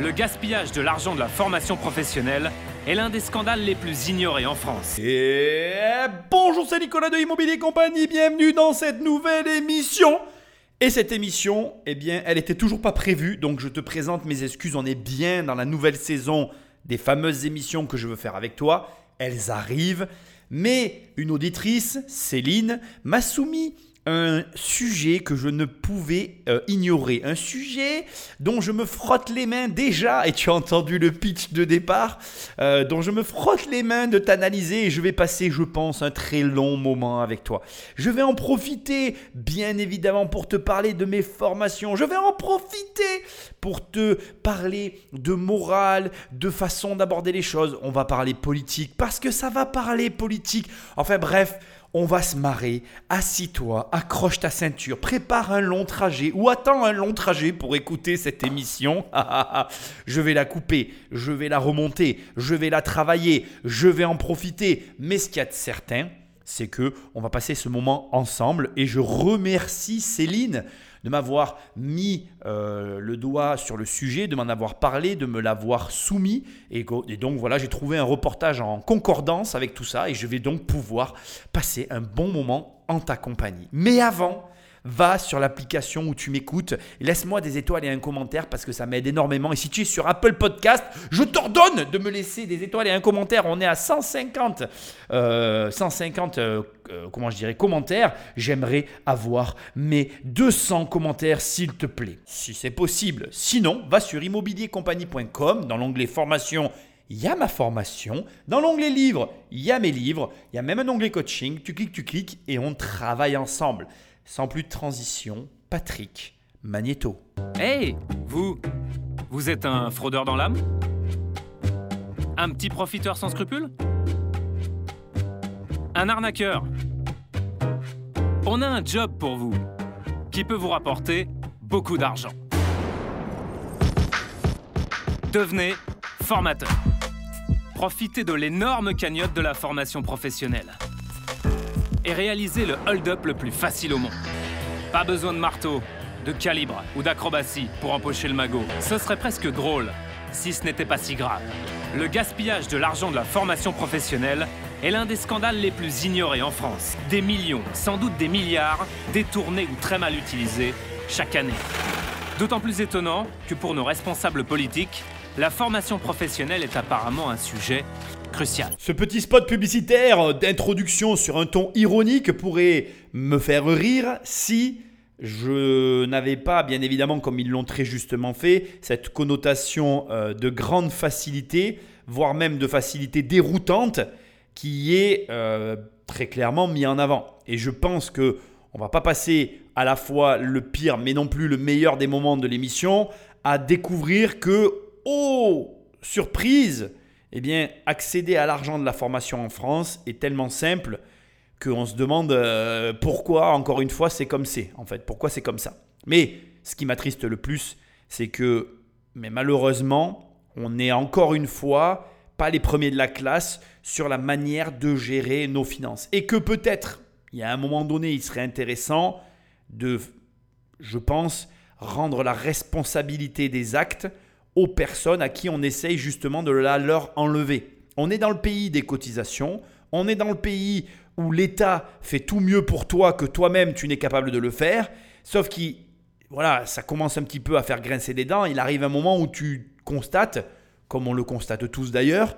Le gaspillage de l'argent de la formation professionnelle est l'un des scandales les plus ignorés en France. Bonjour, c'est Nicolas de Immobilier Compagnie, bienvenue dans cette nouvelle émission. Et cette émission, eh bien, elle était toujours pas prévue, donc je te présente mes excuses. On est bien dans la nouvelle saison des fameuses émissions que je veux faire avec toi. Elles arrivent, mais une auditrice, Céline, m'a soumis un sujet que je ne pouvais euh, ignorer, un sujet dont je me frotte les mains déjà, et tu as entendu le pitch de départ, euh, dont je me frotte les mains de t'analyser et je vais passer, je pense, un très long moment avec toi. Je vais en profiter, bien évidemment, pour te parler de mes formations, je vais en profiter pour te parler de morale, de façon d'aborder les choses, on va parler politique, parce que ça va parler politique, enfin bref, on va se marrer. Assis-toi, accroche ta ceinture, prépare un long trajet ou attends un long trajet pour écouter cette émission. je vais la couper, je vais la remonter, je vais la travailler, je vais en profiter. Mais ce qu'il y a de certain, c'est que on va passer ce moment ensemble et je remercie Céline de m'avoir mis euh, le doigt sur le sujet, de m'en avoir parlé, de me l'avoir soumis. Et, et donc voilà, j'ai trouvé un reportage en concordance avec tout ça et je vais donc pouvoir passer un bon moment en ta compagnie. Mais avant, va sur l'application où tu m'écoutes, laisse-moi des étoiles et un commentaire parce que ça m'aide énormément. Et si tu es sur Apple Podcast, je t'ordonne de me laisser des étoiles et un commentaire. On est à 150, 150 euh, euh, euh, comment je dirais, commentaires. J'aimerais avoir mes 200 commentaires s'il te plaît, si c'est possible. Sinon, va sur immobiliercompagnie.com dans l'onglet formation il y a ma formation. Dans l'onglet livres, il y a mes livres. Il y a même un onglet coaching. Tu cliques, tu cliques et on travaille ensemble. Sans plus de transition, Patrick Magneto. Hey, vous Vous êtes un fraudeur dans l'âme? Un petit profiteur sans scrupules? Un arnaqueur? On a un job pour vous qui peut vous rapporter beaucoup d'argent. Devenez formateur. Profitez de l'énorme cagnotte de la formation professionnelle et réaliser le hold-up le plus facile au monde. Pas besoin de marteau, de calibre ou d'acrobatie pour empocher le magot. Ce serait presque drôle si ce n'était pas si grave. Le gaspillage de l'argent de la formation professionnelle est l'un des scandales les plus ignorés en France. Des millions, sans doute des milliards, détournés ou très mal utilisés chaque année. D'autant plus étonnant que pour nos responsables politiques, la formation professionnelle est apparemment un sujet Ce petit spot publicitaire d'introduction sur un ton ironique pourrait me faire rire si je n'avais pas, bien évidemment, comme ils l'ont très justement fait, cette connotation euh, de grande facilité, voire même de facilité déroutante, qui est euh, très clairement mis en avant. Et je pense que on va pas passer à la fois le pire, mais non plus le meilleur des moments de l'émission, à découvrir que, oh, surprise, eh bien, accéder à l'argent de la formation en France est tellement simple qu'on se demande euh, pourquoi, encore une fois, c'est comme c'est, en fait. Pourquoi c'est comme ça? Mais ce qui m'attriste le plus, c'est que, mais malheureusement, on n'est encore une fois pas les premiers de la classe sur la manière de gérer nos finances. Et que peut-être, il y a un moment donné, il serait intéressant de, je pense, rendre la responsabilité des actes aux personnes à qui on essaye justement de la leur enlever. On est dans le pays des cotisations, on est dans le pays où l'État fait tout mieux pour toi que toi-même tu n'es capable de le faire, sauf que voilà, ça commence un petit peu à faire grincer des dents, il arrive un moment où tu constates, comme on le constate tous d'ailleurs,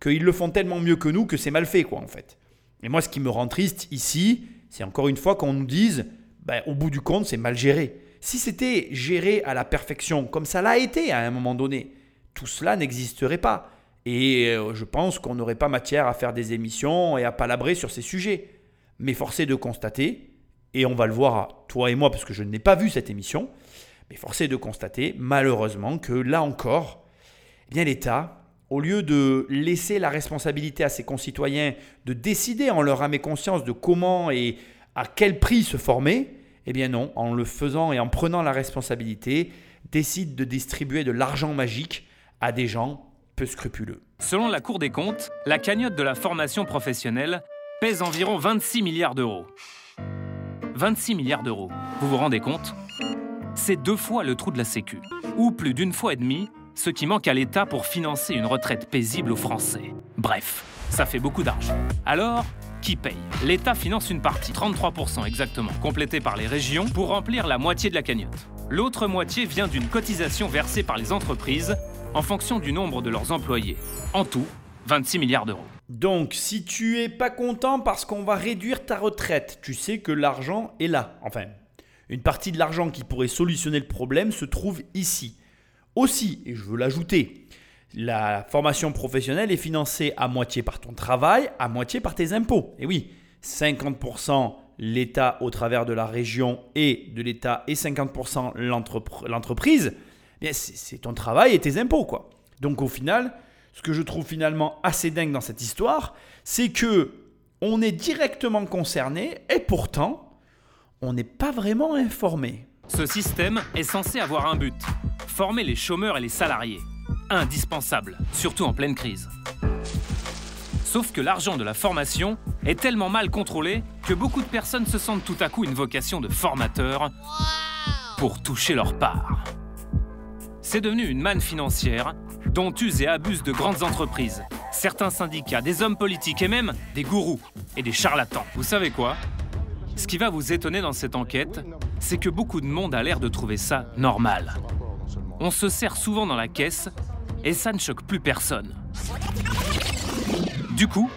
qu'ils le font tellement mieux que nous que c'est mal fait quoi en fait. Et moi ce qui me rend triste ici, c'est encore une fois qu'on nous dise, ben, au bout du compte c'est mal géré. Si c'était géré à la perfection, comme ça l'a été à un moment donné, tout cela n'existerait pas. Et euh, je pense qu'on n'aurait pas matière à faire des émissions et à palabrer sur ces sujets. Mais forcé de constater, et on va le voir, toi et moi, parce que je n'ai pas vu cette émission, mais forcé de constater, malheureusement, que là encore, eh l'État, au lieu de laisser la responsabilité à ses concitoyens de décider en leur âme et conscience de comment et à quel prix se former, eh bien non, en le faisant et en prenant la responsabilité, décide de distribuer de l'argent magique à des gens peu scrupuleux. Selon la Cour des comptes, la cagnotte de la formation professionnelle pèse environ 26 milliards d'euros. 26 milliards d'euros, vous vous rendez compte? C'est deux fois le trou de la Sécu, ou plus d'une fois et demie ce qui manque à l'État pour financer une retraite paisible aux Français. Bref, ça fait beaucoup d'argent. Alors, qui paye L'État finance une partie, 33% exactement, complétée par les régions pour remplir la moitié de la cagnotte. L'autre moitié vient d'une cotisation versée par les entreprises en fonction du nombre de leurs employés. En tout, 26 milliards d'euros. Donc, si tu es pas content parce qu'on va réduire ta retraite, tu sais que l'argent est là. Enfin, une partie de l'argent qui pourrait solutionner le problème se trouve ici. Aussi, et je veux l'ajouter, la formation professionnelle est financée à moitié par ton travail, à moitié par tes impôts. Et oui, 50% l'État au travers de la région et de l'État et 50% l'entreprise, c'est ton travail et tes impôts. quoi. Donc au final, ce que je trouve finalement assez dingue dans cette histoire, c'est que on est directement concerné et pourtant, on n'est pas vraiment informé. Ce système est censé avoir un but, former les chômeurs et les salariés. Indispensable, surtout en pleine crise. Sauf que l'argent de la formation est tellement mal contrôlé que beaucoup de personnes se sentent tout à coup une vocation de formateur pour toucher leur part. C'est devenu une manne financière dont usent et abusent de grandes entreprises, certains syndicats, des hommes politiques et même des gourous et des charlatans. Vous savez quoi? Ce qui va vous étonner dans cette enquête, c'est que beaucoup de monde a l'air de trouver ça normal. On se sert souvent dans la caisse et ça ne choque plus personne. Du coup,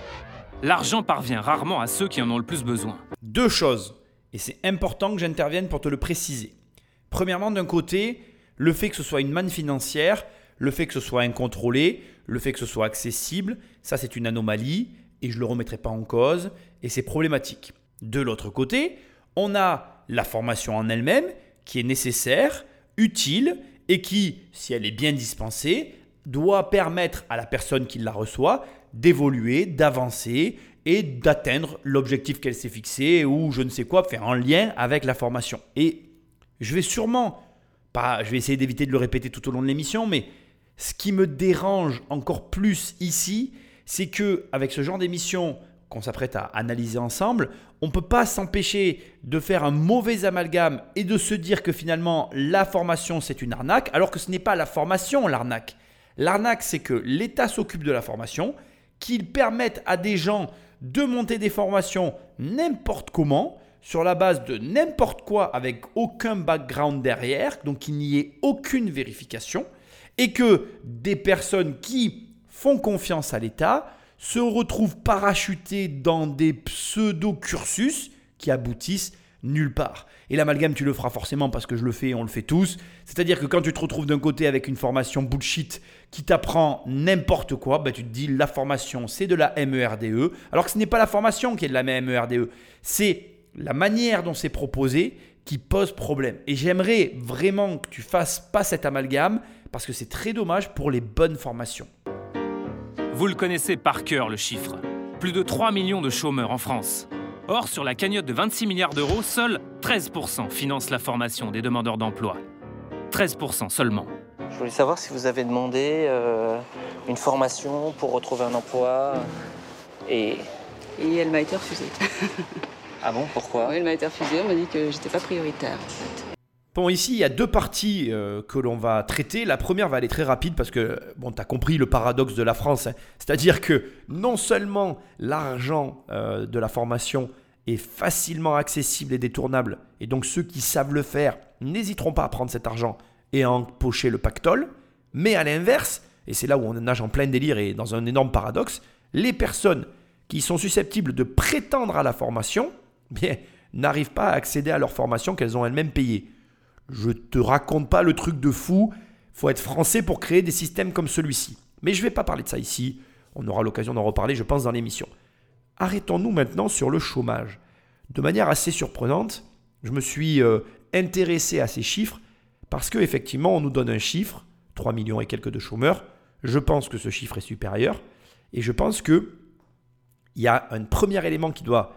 l'argent parvient rarement à ceux qui en ont le plus besoin. Deux choses, et c'est important que j'intervienne pour te le préciser. Premièrement, d'un côté, le fait que ce soit une manne financière, le fait que ce soit incontrôlé, le fait que ce soit accessible, ça c'est une anomalie et je ne le remettrai pas en cause et c'est problématique. De l'autre côté, on a la formation en elle-même qui est nécessaire, utile et qui, si elle est bien dispensée, doit permettre à la personne qui la reçoit d'évoluer, d'avancer et d'atteindre l'objectif qu'elle s'est fixé ou je ne sais quoi, faire un lien avec la formation. Et je vais sûrement, pas, je vais essayer d'éviter de le répéter tout au long de l'émission, mais ce qui me dérange encore plus ici, c'est que avec ce genre d'émission qu'on s'apprête à analyser ensemble, on ne peut pas s'empêcher de faire un mauvais amalgame et de se dire que finalement la formation c'est une arnaque, alors que ce n'est pas la formation l'arnaque. L'arnaque c'est que l'État s'occupe de la formation, qu'ils permettent à des gens de monter des formations n'importe comment, sur la base de n'importe quoi, avec aucun background derrière, donc qu'il n'y ait aucune vérification, et que des personnes qui font confiance à l'État se retrouvent parachutées dans des pseudo-cursus qui aboutissent nulle part. Et l'amalgame, tu le feras forcément parce que je le fais et on le fait tous. C'est-à-dire que quand tu te retrouves d'un côté avec une formation bullshit qui t'apprend n'importe quoi, bah, tu te dis la formation c'est de la MERDE, e, alors que ce n'est pas la formation qui est de la MERDE, c'est la manière dont c'est proposé qui pose problème. Et j'aimerais vraiment que tu fasses pas cet amalgame parce que c'est très dommage pour les bonnes formations. Vous le connaissez par cœur le chiffre. Plus de 3 millions de chômeurs en France. Or, sur la cagnotte de 26 milliards d'euros, seuls 13% financent la formation des demandeurs d'emploi. 13% seulement. Je voulais savoir si vous avez demandé euh, une formation pour retrouver un emploi. Et. Et elle m'a été refusée. ah bon Pourquoi? Elle m'a été refusée, on m'a dit que j'étais pas prioritaire en fait. Bon, ici, il y a deux parties euh, que l'on va traiter. La première va aller très rapide parce que, bon, tu as compris le paradoxe de la France. Hein. C'est-à-dire que non seulement l'argent euh, de la formation est facilement accessible et détournable, et donc ceux qui savent le faire n'hésiteront pas à prendre cet argent et à empocher le pactole, mais à l'inverse, et c'est là où on nage en plein délire et dans un énorme paradoxe, les personnes qui sont susceptibles de prétendre à la formation, bien, n'arrivent pas à accéder à leur formation qu'elles ont elles-mêmes payée. Je te raconte pas le truc de fou. Faut être français pour créer des systèmes comme celui-ci. Mais je vais pas parler de ça ici. On aura l'occasion d'en reparler, je pense, dans l'émission. Arrêtons-nous maintenant sur le chômage. De manière assez surprenante, je me suis euh, intéressé à ces chiffres parce qu'effectivement, on nous donne un chiffre, 3 millions et quelques de chômeurs. Je pense que ce chiffre est supérieur. Et je pense qu'il y a un premier élément qui doit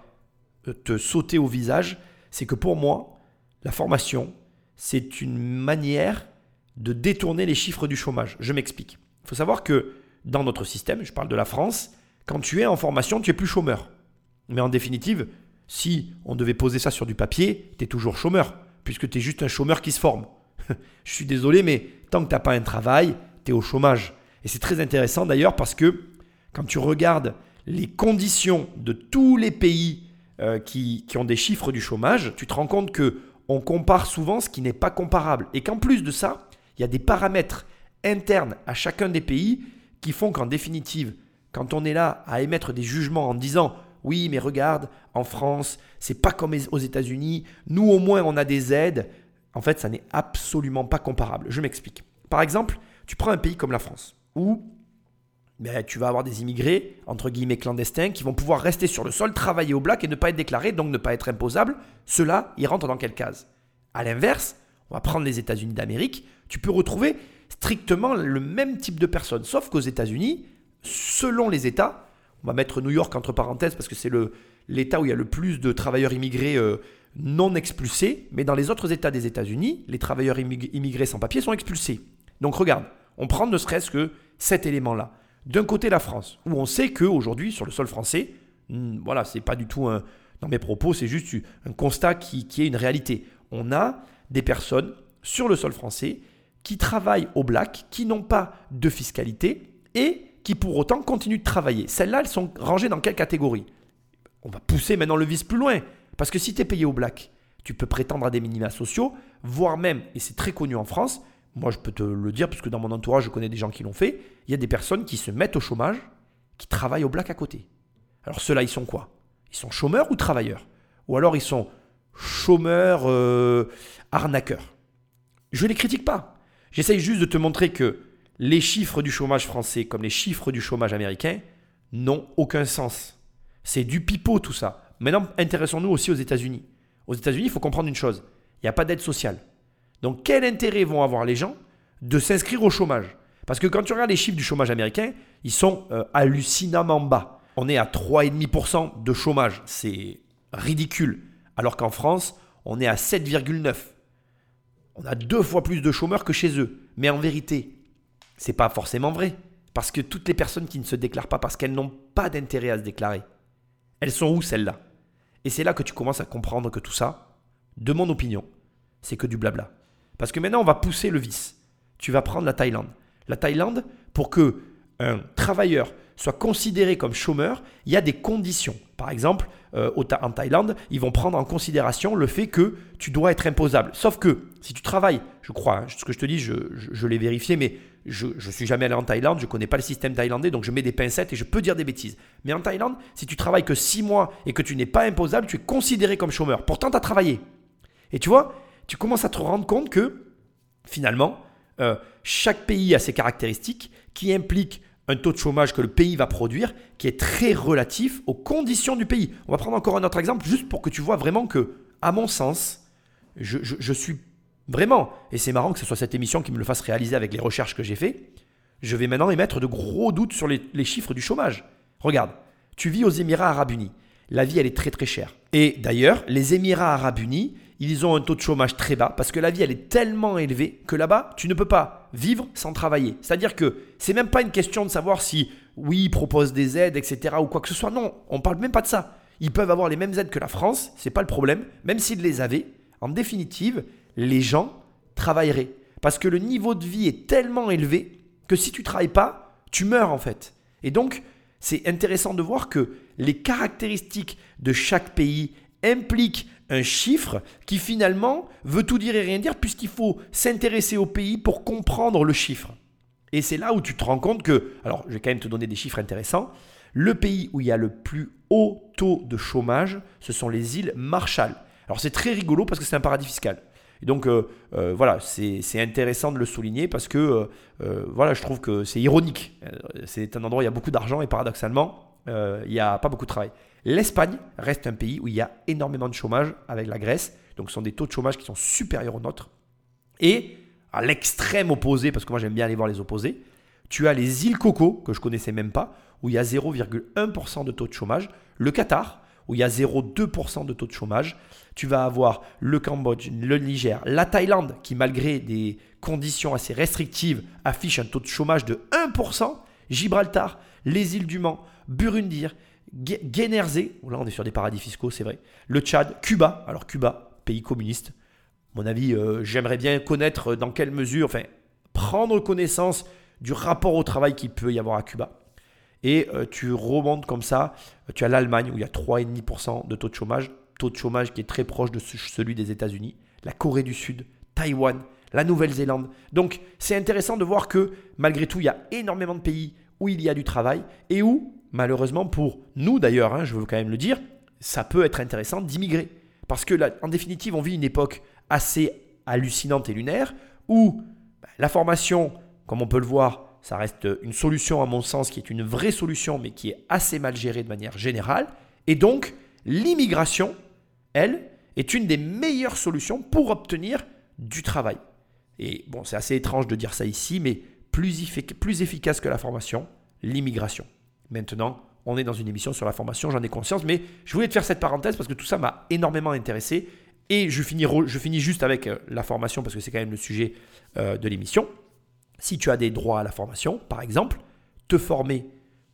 euh, te sauter au visage, c'est que pour moi, la formation, c'est une manière de détourner les chiffres du chômage. Je m'explique. Il faut savoir que dans notre système, je parle de la France, quand tu es en formation, tu es plus chômeur. Mais en définitive, si on devait poser ça sur du papier, tu es toujours chômeur, puisque tu es juste un chômeur qui se forme. je suis désolé, mais tant que tu n'as pas un travail, tu es au chômage. Et c'est très intéressant d'ailleurs parce que quand tu regardes les conditions de tous les pays euh, qui, qui, ont des chiffres du chômage, tu te rends compte que on compare souvent ce qui n'est pas comparable. Et qu'en plus de ça, il y a des paramètres internes à chacun des pays qui font qu'en définitive, quand on est là à émettre des jugements en disant oui, mais regarde, en France, c'est pas comme aux États-Unis, nous au moins on a des aides, en fait, ça n'est absolument pas comparable. Je m'explique. Par exemple, tu prends un pays comme la France, où ben, tu vas avoir des immigrés, entre guillemets clandestins, qui vont pouvoir rester sur le sol, travailler au black et ne pas être déclarés, donc ne pas être imposables. Ceux-là, ils rentrent dans quelle case? À l'inverse, on va prendre les États-Unis d'Amérique, tu peux retrouver strictement le même type de personnes, sauf qu'aux États-Unis, selon les États, on va mettre New York entre parenthèses parce que c'est l'État où il y a le plus de travailleurs immigrés euh, non expulsés, mais dans les autres États des États-Unis, les travailleurs immigrés sans papier sont expulsés. Donc regarde, on prend ne serait-ce que cet élément-là. D'un côté, la France, où on sait qu'aujourd'hui, sur le sol français, hmm, voilà, c'est pas du tout un. Dans mes propos, c'est juste un constat qui, qui est une réalité. On a des personnes sur le sol français qui travaillent au black, qui n'ont pas de fiscalité et qui pour autant continuent de travailler. Celles-là, elles sont rangées dans quelle catégorie? On va pousser maintenant le vice plus loin. Parce que si tu es payé au black, tu peux prétendre à des minima sociaux, voire même, et c'est très connu en France, moi je peux te le dire parce que dans mon entourage je connais des gens qui l'ont fait, il y a des personnes qui se mettent au chômage, qui travaillent au black à côté. Alors ceux-là, ils sont quoi? Ils sont chômeurs ou travailleurs? Ou alors ils sont chômeurs euh, arnaqueurs? Je ne les critique pas. J'essaye juste de te montrer que les chiffres du chômage français comme les chiffres du chômage américain n'ont aucun sens. C'est du pipeau tout ça. Maintenant, intéressons-nous aussi aux États-Unis. Aux États-Unis, il faut comprendre une chose. Il n'y a pas d'aide sociale. Donc quel intérêt vont avoir les gens de s'inscrire au chômage? Parce que quand tu regardes les chiffres du chômage américain, ils sont euh, hallucinamment bas. On est à 3,5% de chômage. C'est ridicule. Alors qu'en France, on est à 7,9%. On a deux fois plus de chômeurs que chez eux. Mais en vérité, c'est pas forcément vrai. Parce que toutes les personnes qui ne se déclarent pas parce qu'elles n'ont pas d'intérêt à se déclarer, elles sont où celles-là? Et c'est là que tu commences à comprendre que tout ça, de mon opinion, c'est que du blabla. Parce que maintenant, on va pousser le vice. Tu vas prendre la Thaïlande. La Thaïlande, pour que un travailleur soit considéré comme chômeur, il y a des conditions. Par exemple, euh, en Thaïlande, ils vont prendre en considération le fait que tu dois être imposable. Sauf que si tu travailles, je crois, hein, ce que je te dis, je, l'ai vérifié, mais je ne suis jamais allé en Thaïlande, je ne connais pas le système thaïlandais, donc je mets des pincettes et je peux dire des bêtises. Mais en Thaïlande, si tu travailles que 6 mois et que tu n'es pas imposable, tu es considéré comme chômeur. Pourtant, tu as travaillé. Et tu vois, tu commences à te rendre compte que finalement, euh, chaque pays a ses caractéristiques qui impliquent un taux de chômage que le pays va produire qui est très relatif aux conditions du pays. On va prendre encore un autre exemple juste pour que tu vois vraiment que, à mon sens, je, suis vraiment, et c'est marrant que ce soit cette émission qui me le fasse réaliser avec les recherches que j'ai fait, je vais maintenant émettre de gros doutes sur les, les chiffres du chômage. Regarde, tu vis aux Émirats arabes unis. La vie, elle est très très chère. Et d'ailleurs, les Émirats arabes unis, ils ont un taux de chômage très bas parce que la vie elle est tellement élevée que là-bas tu ne peux pas vivre sans travailler. C'est-à-dire que c'est même pas une question de savoir si oui ils proposent des aides etc ou quoi que ce soit. Non, on parle même pas de ça. Ils peuvent avoir les mêmes aides que la France, c'est pas le problème. Même s'ils les avaient, en définitive, les gens travailleraient parce que le niveau de vie est tellement élevé que si tu travailles pas, tu meurs en fait. Et donc c'est intéressant de voir que les caractéristiques de chaque pays impliquent un chiffre qui finalement veut tout dire et rien dire puisqu'il faut s'intéresser au pays pour comprendre le chiffre. Et c'est là où tu te rends compte que, alors je vais quand même te donner des chiffres intéressants, le pays où il y a le plus haut taux de chômage, ce sont les îles Marshall. Alors c'est très rigolo parce que c'est un paradis fiscal. Et donc euh, euh, voilà, c'est intéressant de le souligner parce que euh, voilà, je trouve que c'est ironique. C'est un endroit où il y a beaucoup d'argent et paradoxalement, il n'y a pas beaucoup de travail. L'Espagne reste un pays où il y a énormément de chômage avec la Grèce. Donc ce sont des taux de chômage qui sont supérieurs aux nôtres. Et à l'extrême opposé, parce que moi j'aime bien aller voir les opposés, tu as les îles Coco, que je connaissais même pas, où il y a 0,1% de taux de chômage. Le Qatar, où il y a 0,2% de taux de chômage. Tu vas avoir le Cambodge, le Niger, la Thaïlande, qui malgré des conditions assez restrictives, affiche un taux de chômage de 1%. Gibraltar, les îles du Mans, Burundi, Guénerzé, là on est sur des paradis fiscaux, c'est vrai. Le Tchad, Cuba, alors Cuba, pays communiste. mon avis, euh, j'aimerais bien connaître dans quelle mesure, enfin, prendre connaissance du rapport au travail qu'il peut y avoir à Cuba. Et euh, tu remontes comme ça, tu as l'Allemagne où il y a 3,5% de taux de chômage, taux de chômage qui est très proche de celui des États-Unis, la Corée du Sud, Taïwan, la Nouvelle-Zélande. Donc c'est intéressant de voir que malgré tout, il y a énormément de pays où il y a du travail et où, malheureusement pour nous d'ailleurs, hein, je veux quand même le dire, ça peut être intéressant d'immigrer. Parce que en définitive, on vit une époque assez hallucinante et lunaire où bah, la formation, comme on peut le voir, ça reste une solution à mon sens qui est une vraie solution mais qui est assez mal gérée de manière générale. Et donc, l'immigration, elle, est une des meilleures solutions pour obtenir du travail. Et bon, c'est assez étrange de dire ça ici, mais plus, plus efficace que la formation, l'immigration. Maintenant, on est dans une émission sur la formation, j'en ai conscience, mais je voulais te faire cette parenthèse parce que tout ça m'a énormément intéressé. Et je finis, juste avec euh, la formation parce que c'est quand même le sujet euh, de l'émission. Si tu as des droits à la formation, par exemple, te former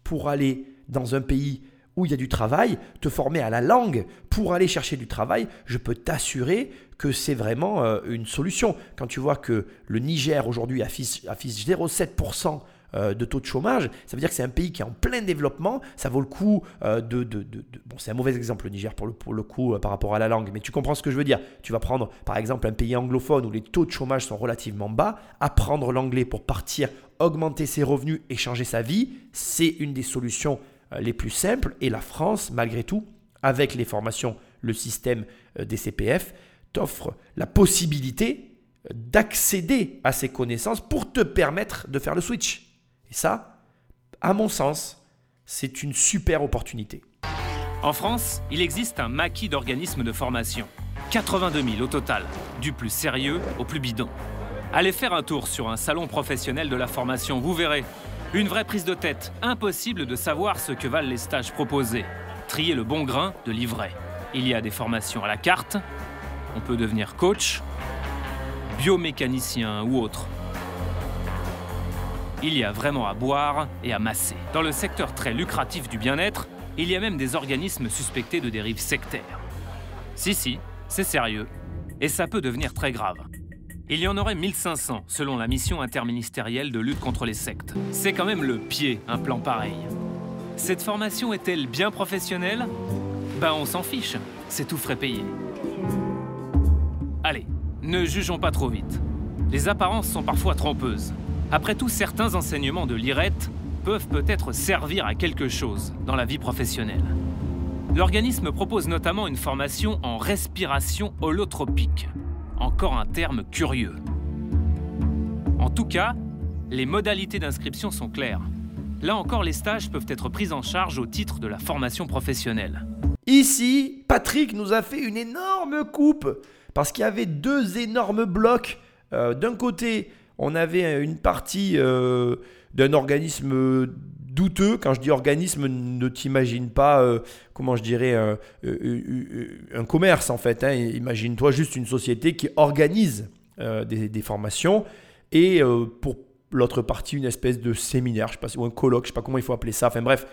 pour aller dans un pays où il y a du travail, te former à la langue pour aller chercher du travail, je peux t'assurer que c'est vraiment euh, une solution. Quand tu vois que le Niger aujourd'hui affiche, affiche 0,7% euh, de taux de chômage, ça veut dire que c'est un pays qui est en plein développement. Ça vaut le coup euh, de, de, Bon, c'est un mauvais exemple, le Niger, pour le, pour le coup, euh, par rapport à la langue, mais tu comprends ce que je veux dire. Tu vas prendre, par exemple, un pays anglophone où les taux de chômage sont relativement bas, apprendre l'anglais pour partir, augmenter ses revenus et changer sa vie, c'est une des solutions les plus simples. Et la France, malgré tout, avec les formations, le système des CPF, t'offre la possibilité d'accéder à ces connaissances pour te permettre de faire le switch. Et ça, à mon sens, c'est une super opportunité. En France, il existe un maquis d'organismes de formation. 82 000 au total, du plus sérieux au plus bidon. Allez faire un tour sur un salon professionnel de la formation, vous verrez. Une vraie prise de tête, impossible de savoir ce que valent les stages proposés. Trier le bon grain de livret. Il y a des formations à la carte, on peut devenir coach, biomécanicien ou autre il y a vraiment à boire et à masser. Dans le secteur très lucratif du bien-être, il y a même des organismes suspectés de dérives sectaires. Si, si, c'est sérieux. Et ça peut devenir très grave. Il y en aurait 1500 selon la mission interministérielle de lutte contre les sectes. C'est quand même le pied, un plan pareil. Cette formation est-elle bien professionnelle? Ben on s'en fiche, c'est tout frais payé. Allez, ne jugeons pas trop vite. Les apparences sont parfois trompeuses. Après tout, certains enseignements de l'IRET peuvent peut-être servir à quelque chose dans la vie professionnelle. L'organisme propose notamment une formation en respiration holotropique. Encore un terme curieux. En tout cas, les modalités d'inscription sont claires. Là encore, les stages peuvent être pris en charge au titre de la formation professionnelle. Ici, Patrick nous a fait une énorme coupe parce qu'il y avait deux énormes blocs. Euh, d'un côté, on avait une partie euh, d'un organisme douteux. Quand je dis organisme, ne t'imagine pas, euh, comment je dirais, un, commerce en fait. Hein. Imagine-toi juste une société qui organise euh, des, formations et pour l'autre partie, une espèce de séminaire, je sais pas, ou un colloque, je sais pas comment il faut appeler ça. Enfin bref,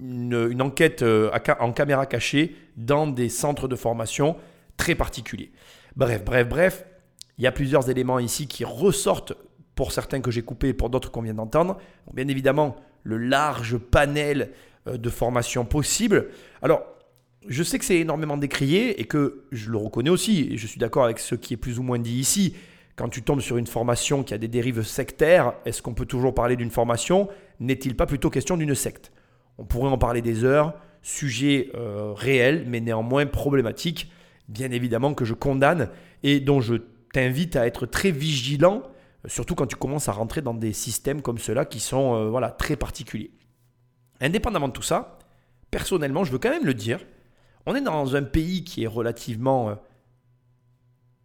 une enquête en caméra cachée dans des centres de formation très particuliers. Bref, bref, bref, il y a plusieurs éléments ici qui ressortent pour certains que j'ai coupés et pour d'autres qu'on vient d'entendre. Bien évidemment, le large panel euh, de formations possibles. Alors, je sais que c'est énormément décrié et que je le reconnais aussi, je suis d'accord avec ce qui est plus ou moins dit ici. Quand tu tombes sur une formation qui a des dérives sectaires, est-ce qu'on peut toujours parler d'une formation? N'est-il pas plutôt question d'une secte? On pourrait en parler des heures, sujet euh, réel, mais néanmoins problématique, bien évidemment que je condamne et dont je t'invite à être très vigilant, surtout quand tu commences à rentrer dans des systèmes comme ceux-là qui sont euh, voilà, très particuliers. Indépendamment de tout ça, personnellement, je veux quand même le dire, on est dans un pays qui est relativement euh,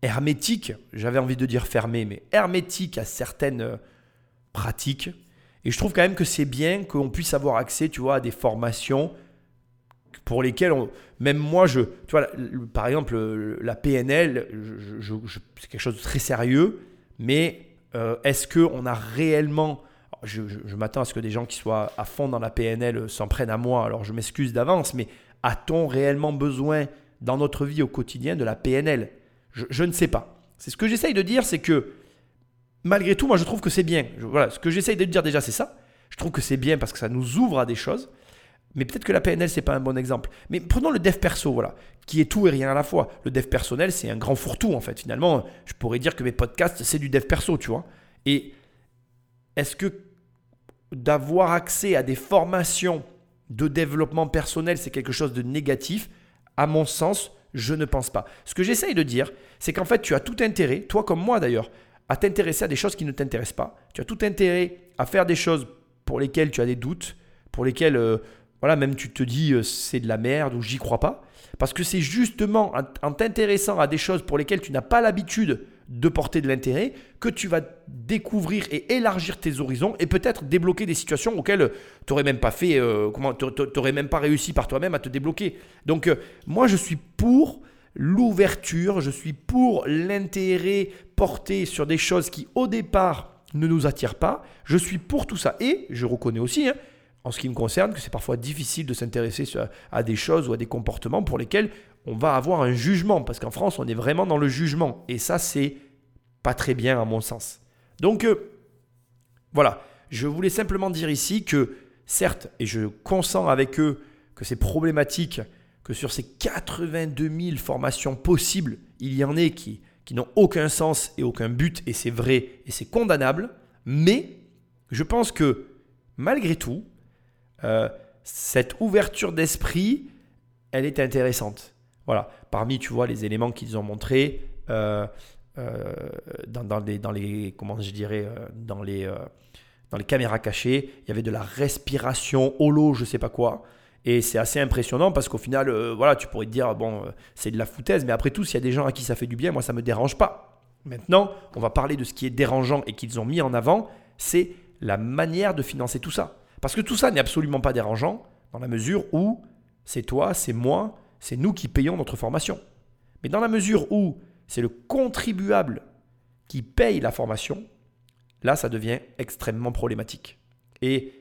hermétique, j'avais envie de dire fermé, mais hermétique à certaines euh, pratiques. Et je trouve quand même que c'est bien qu'on puisse avoir accès, tu vois, à des formations pour lesquels, même moi, je, tu vois, par exemple, la PNL, c'est quelque chose de très sérieux, mais euh, est-ce qu'on a réellement... Je, m'attends à ce que des gens qui soient à fond dans la PNL s'en prennent à moi, alors je m'excuse d'avance, mais a-t-on réellement besoin dans notre vie au quotidien de la PNL je, ne sais pas. C'est ce que j'essaye de dire, c'est que malgré tout, moi je trouve que c'est bien. Voilà, ce que j'essaye de dire déjà, c'est ça. Je trouve que c'est bien parce que ça nous ouvre à des choses. Mais peut-être que la PNL, c'est pas un bon exemple. Mais prenons le dev perso, voilà, qui est tout et rien à la fois. Le dev personnel, c'est un grand fourre-tout, en fait. Finalement, je pourrais dire que mes podcasts, c'est du dev perso, tu vois. Et est-ce que d'avoir accès à des formations de développement personnel, c'est quelque chose de négatif? À mon sens, je ne pense pas. Ce que j'essaye de dire, c'est qu'en fait, tu as tout intérêt, toi comme moi d'ailleurs, à t'intéresser à des choses qui ne t'intéressent pas. Tu as tout intérêt à faire des choses pour lesquelles tu as des doutes, pour lesquelles, euh, voilà, même tu te dis euh, c'est de la merde ou j'y crois pas. Parce que c'est justement en, t'intéressant à des choses pour lesquelles tu n'as pas l'habitude de porter de l'intérêt que tu vas découvrir et élargir tes horizons et peut-être débloquer des situations auxquelles tu n'aurais même pas fait, euh, comment, t'aurais même pas réussi par toi-même à te débloquer. Donc euh, moi je suis pour l'ouverture, je suis pour l'intérêt porté sur des choses qui au départ ne nous attirent pas. Je suis pour tout ça et je reconnais aussi, hein, en ce qui me concerne, que c'est parfois difficile de s'intéresser à des choses ou à des comportements pour lesquels on va avoir un jugement, parce qu'en France, on est vraiment dans le jugement. Et ça, c'est pas très bien à mon sens. Donc, euh, voilà, je voulais simplement dire ici que, certes, et je consens avec eux que c'est problématique que sur ces 82 000 formations possibles, il y en ait qui, qui n'ont aucun sens et aucun but, et c'est vrai et c'est condamnable, mais je pense que, malgré tout, euh, cette ouverture d'esprit, elle est intéressante. Voilà, parmi, tu vois, les éléments qu'ils ont montrés euh, euh, dans, les, dans les, comment je dirais, dans les, dans les caméras cachées, il y avait de la respiration, holo, je sais pas quoi. Et c'est assez impressionnant parce qu'au final, voilà, tu pourrais te dire, bon, c'est de la foutaise, mais après tout, s'il y a des gens à qui ça fait du bien, moi, ça me dérange pas. Maintenant, on va parler de ce qui est dérangeant et qu'ils ont mis en avant, c'est la manière de financer tout ça. Parce que tout ça n'est absolument pas dérangeant dans la mesure où c'est toi, c'est moi, c'est nous qui payons notre formation. Mais dans la mesure où c'est le contribuable qui paye la formation, là, ça devient extrêmement problématique. Et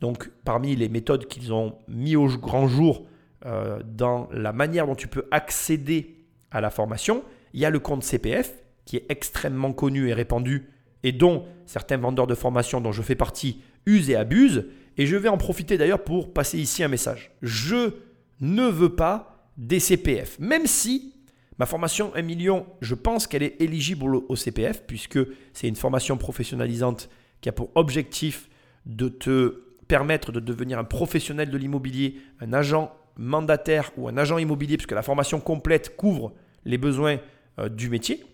donc, parmi les méthodes qu'ils ont mis au grand jour euh, dans la manière dont tu peux accéder à la formation, il y a le compte CPF qui est extrêmement connu et répandu et dont certains vendeurs de formation dont je fais partie usent et abusent. Et je vais en profiter d'ailleurs pour passer ici un message. Je ne veux pas des CPF, même si ma formation 1 million, je pense qu'elle est éligible au CPF puisque c'est une formation professionnalisante qui a pour objectif de te permettre de devenir un professionnel de l'immobilier, un agent mandataire ou un agent immobilier, puisque la formation complète couvre les besoins euh, du métier.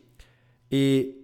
Et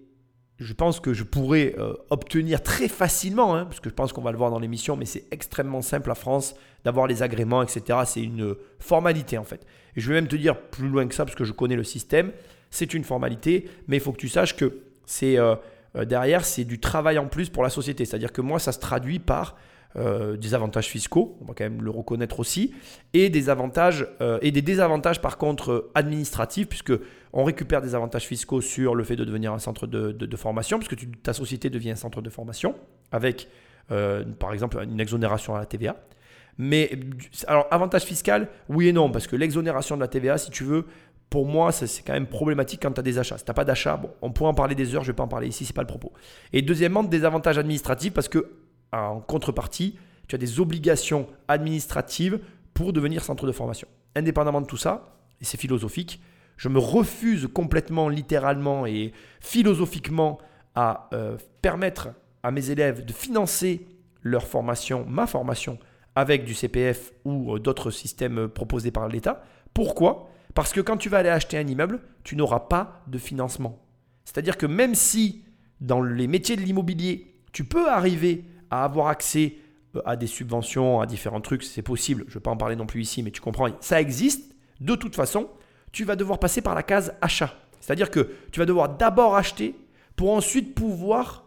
je pense que je pourrais euh, obtenir très facilement, hein, parce que je pense qu'on va le voir dans l'émission, mais c'est extrêmement simple à France d'avoir les agréments, etc. C'est une formalité en fait. Et je vais même te dire plus loin que ça, parce que je connais le système, c'est une formalité, mais il faut que tu saches que c'est euh, euh, derrière, c'est du travail en plus pour la société. C'est-à-dire que moi, ça se traduit par euh, des avantages fiscaux, on va quand même le reconnaître aussi, et des avantages euh, et des désavantages par contre euh, administratifs, puisque on récupère des avantages fiscaux sur le fait de devenir un centre de, de- formation, puisque tu- ta société devient un centre de formation, avec euh, par exemple une exonération à la TVA. Mais alors avantage fiscal, oui et non, parce que l'exonération de la TVA, si tu veux, pour moi, c'est quand même problématique quand tu as des achats. Si tu n'as pas d'achat, bon, on pourrait en parler des heures, je ne vais pas en parler ici, c'est pas le propos. Et deuxièmement, des avantages administratifs, parce que en contrepartie, tu as des obligations administratives pour devenir centre de formation. Indépendamment de tout ça, et c'est philosophique, je me refuse complètement, littéralement et philosophiquement à euh, permettre à mes élèves de financer leur formation, ma formation, avec du CPF ou euh, d'autres systèmes euh, proposés par l'État. Pourquoi? Parce que quand tu vas aller acheter un immeuble, tu n'auras pas de financement. C'est-à-dire que même si dans les métiers de l'immobilier, tu peux arriver à avoir accès à des subventions, à différents trucs, c'est possible, je ne vais pas en parler non plus ici, mais tu comprends, ça existe, de toute façon, tu vas devoir passer par la case achat. C'est-à-dire que tu vas devoir d'abord acheter pour ensuite pouvoir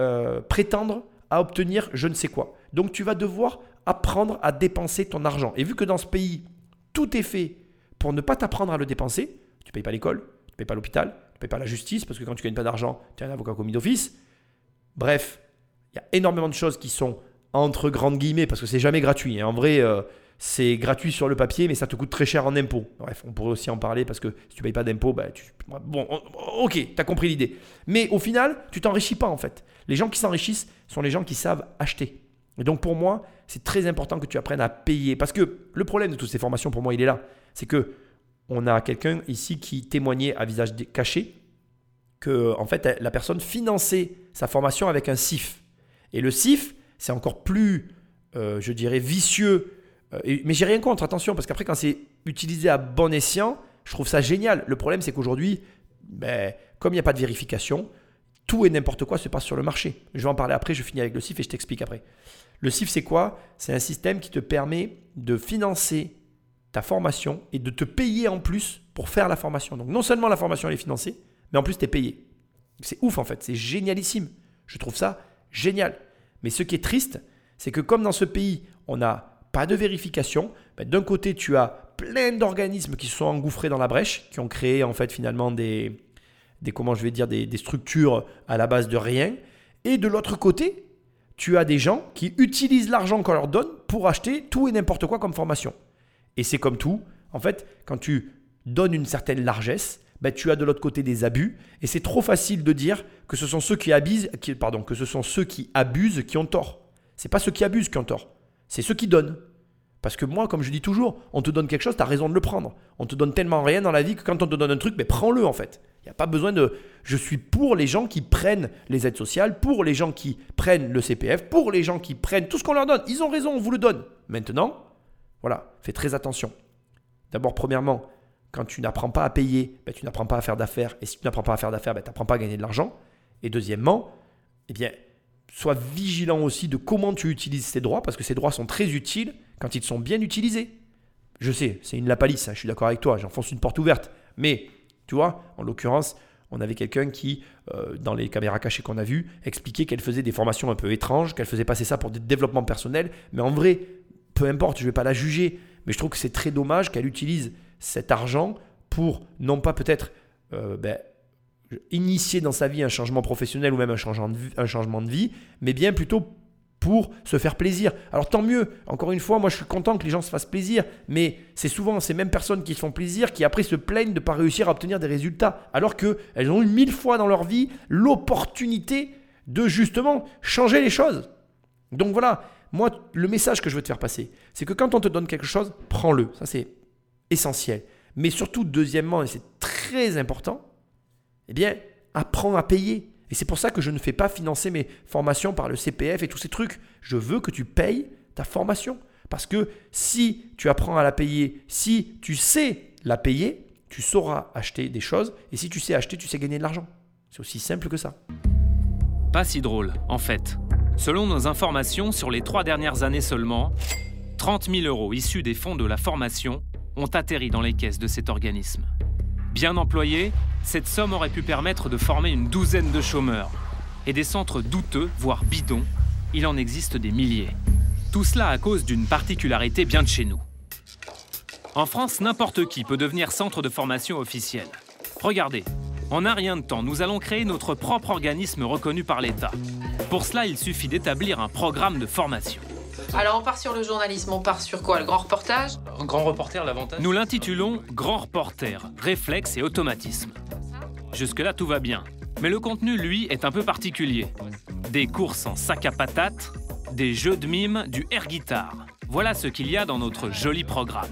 euh, prétendre à obtenir je ne sais quoi. Donc tu vas devoir apprendre à dépenser ton argent. Et vu que dans ce pays, tout est fait pour ne pas t'apprendre à le dépenser, tu payes pas l'école, tu payes pas l'hôpital, tu payes pas la justice, parce que quand tu gagnes pas d'argent, tu es un avocat commis d'office. Bref, il y a énormément de choses qui sont entre grandes guillemets, parce que c'est jamais gratuit. hein. En vrai, euh, c'est gratuit sur le papier, mais ça te coûte très cher en impôts. Bref, on pourrait aussi en parler parce que si tu payes pas d'impôts, bah, tu... bon, ok, tu as compris l'idée. Mais au final, tu t'enrichis pas en fait. Les gens qui s'enrichissent sont les gens qui savent acheter. Et donc pour moi, c'est très important que tu apprennes à payer. Parce que le problème de toutes ces formations, pour moi, il est là. C'est que on a quelqu'un ici qui témoignait à visage caché que en fait, la personne finançait sa formation avec un CIF. Et le CIF, c'est encore plus, euh, je dirais, vicieux euh, mais j'ai rien contre, attention, parce qu'après, quand c'est utilisé à bon escient, je trouve ça génial. Le problème, c'est qu'aujourd'hui, ben, comme il n'y a pas de vérification, tout et n'importe quoi se passe sur le marché. Je vais en parler après, je finis avec le CIF et je t'explique après. Le CIF, c'est quoi? C'est un système qui te permet de financer ta formation et de te payer en plus pour faire la formation. Donc non seulement la formation est financée, mais en plus tu es payé. C'est ouf en fait, c'est génialissime. Je trouve ça génial. Mais ce qui est triste, c'est que comme dans ce pays, on a pas de vérification. Ben, d'un côté, tu as plein d'organismes qui se sont engouffrés dans la brèche, qui ont créé en fait finalement des, des comment je vais dire, des, structures à la base de rien. Et de l'autre côté, tu as des gens qui utilisent l'argent qu'on leur donne pour acheter tout et n'importe quoi comme formation. Et c'est comme tout. En fait, quand tu donnes une certaine largesse, ben, tu as de l'autre côté des abus. Et c'est trop facile de dire que ce sont ceux qui abusent, qui, pardon, que ce sont ceux qui abusent qui ont tort. C'est pas ceux qui abusent qui ont tort c'est ceux qui donnent. Parce que moi, comme je dis toujours, on te donne quelque chose, tu as raison de le prendre. On te donne tellement rien dans la vie que quand on te donne un truc, mais prends-le en fait. Il n'y a pas besoin de... Je suis pour les gens qui prennent les aides sociales, pour les gens qui prennent le CPF, pour les gens qui prennent tout ce qu'on leur donne. Ils ont raison, on vous le donne. Maintenant, voilà, fais très attention. D'abord, premièrement, quand tu n'apprends pas à payer, ben, tu n'apprends pas à faire d'affaires. Et si tu n'apprends pas à faire d'affaires, ben, tu n'apprends pas à gagner de l'argent. Et deuxièmement, eh bien, sois vigilant aussi de comment tu utilises ces droits, parce que ces droits sont très utiles quand ils sont bien utilisés. Je sais, c'est une lapalisse, hein, je suis d'accord avec toi, j'enfonce une porte ouverte. Mais, tu vois, en l'occurrence, on avait quelqu'un qui, euh, dans les caméras cachées qu'on a vues, expliquait qu'elle faisait des formations un peu étranges, qu'elle faisait passer ça pour des développements personnels. Mais en vrai, peu importe, je ne vais pas la juger. Mais je trouve que c'est très dommage qu'elle utilise cet argent pour, non pas peut-être euh, ben, initier dans sa vie un changement professionnel ou même un changement de vie, un changement de vie mais bien plutôt pour se faire plaisir. Alors tant mieux, encore une fois, moi je suis content que les gens se fassent plaisir, mais c'est souvent ces mêmes personnes qui se font plaisir qui après se plaignent de ne pas réussir à obtenir des résultats, alors qu'elles ont eu mille fois dans leur vie l'opportunité de justement changer les choses. Donc voilà, moi le message que je veux te faire passer, c'est que quand on te donne quelque chose, prends-le, ça c'est essentiel. Mais surtout, deuxièmement, et c'est très important, eh bien, apprends à payer. Et c'est pour ça que je ne fais pas financer mes formations par le CPF et tous ces trucs. Je veux que tu payes ta formation. Parce que si tu apprends à la payer, si tu sais la payer, tu sauras acheter des choses. Et si tu sais acheter, tu sais gagner de l'argent. C'est aussi simple que ça. Pas si drôle, en fait. Selon nos informations, sur les trois dernières années seulement, 30 000 euros issus des fonds de la formation ont atterri dans les caisses de cet organisme. Bien employé, cette somme aurait pu permettre de former une douzaine de chômeurs. Et des centres douteux, voire bidons, il en existe des milliers. Tout cela à cause d'une particularité bien de chez nous. En France, n'importe qui peut devenir centre de formation officiel. Regardez, en un rien de temps, nous allons créer notre propre organisme reconnu par l'État. Pour cela, il suffit d'établir un programme de formation. Alors on part sur le journalisme, on part sur quoi? Le grand reportage? Un grand reporter, l'avantage? Nous l'intitulons Grand reporter, réflexe et automatisme. Jusque-là, tout va bien. Mais le contenu, lui, est un peu particulier. Des courses en sac à patates, des jeux de mime, du air guitar. Voilà ce qu'il y a dans notre joli programme.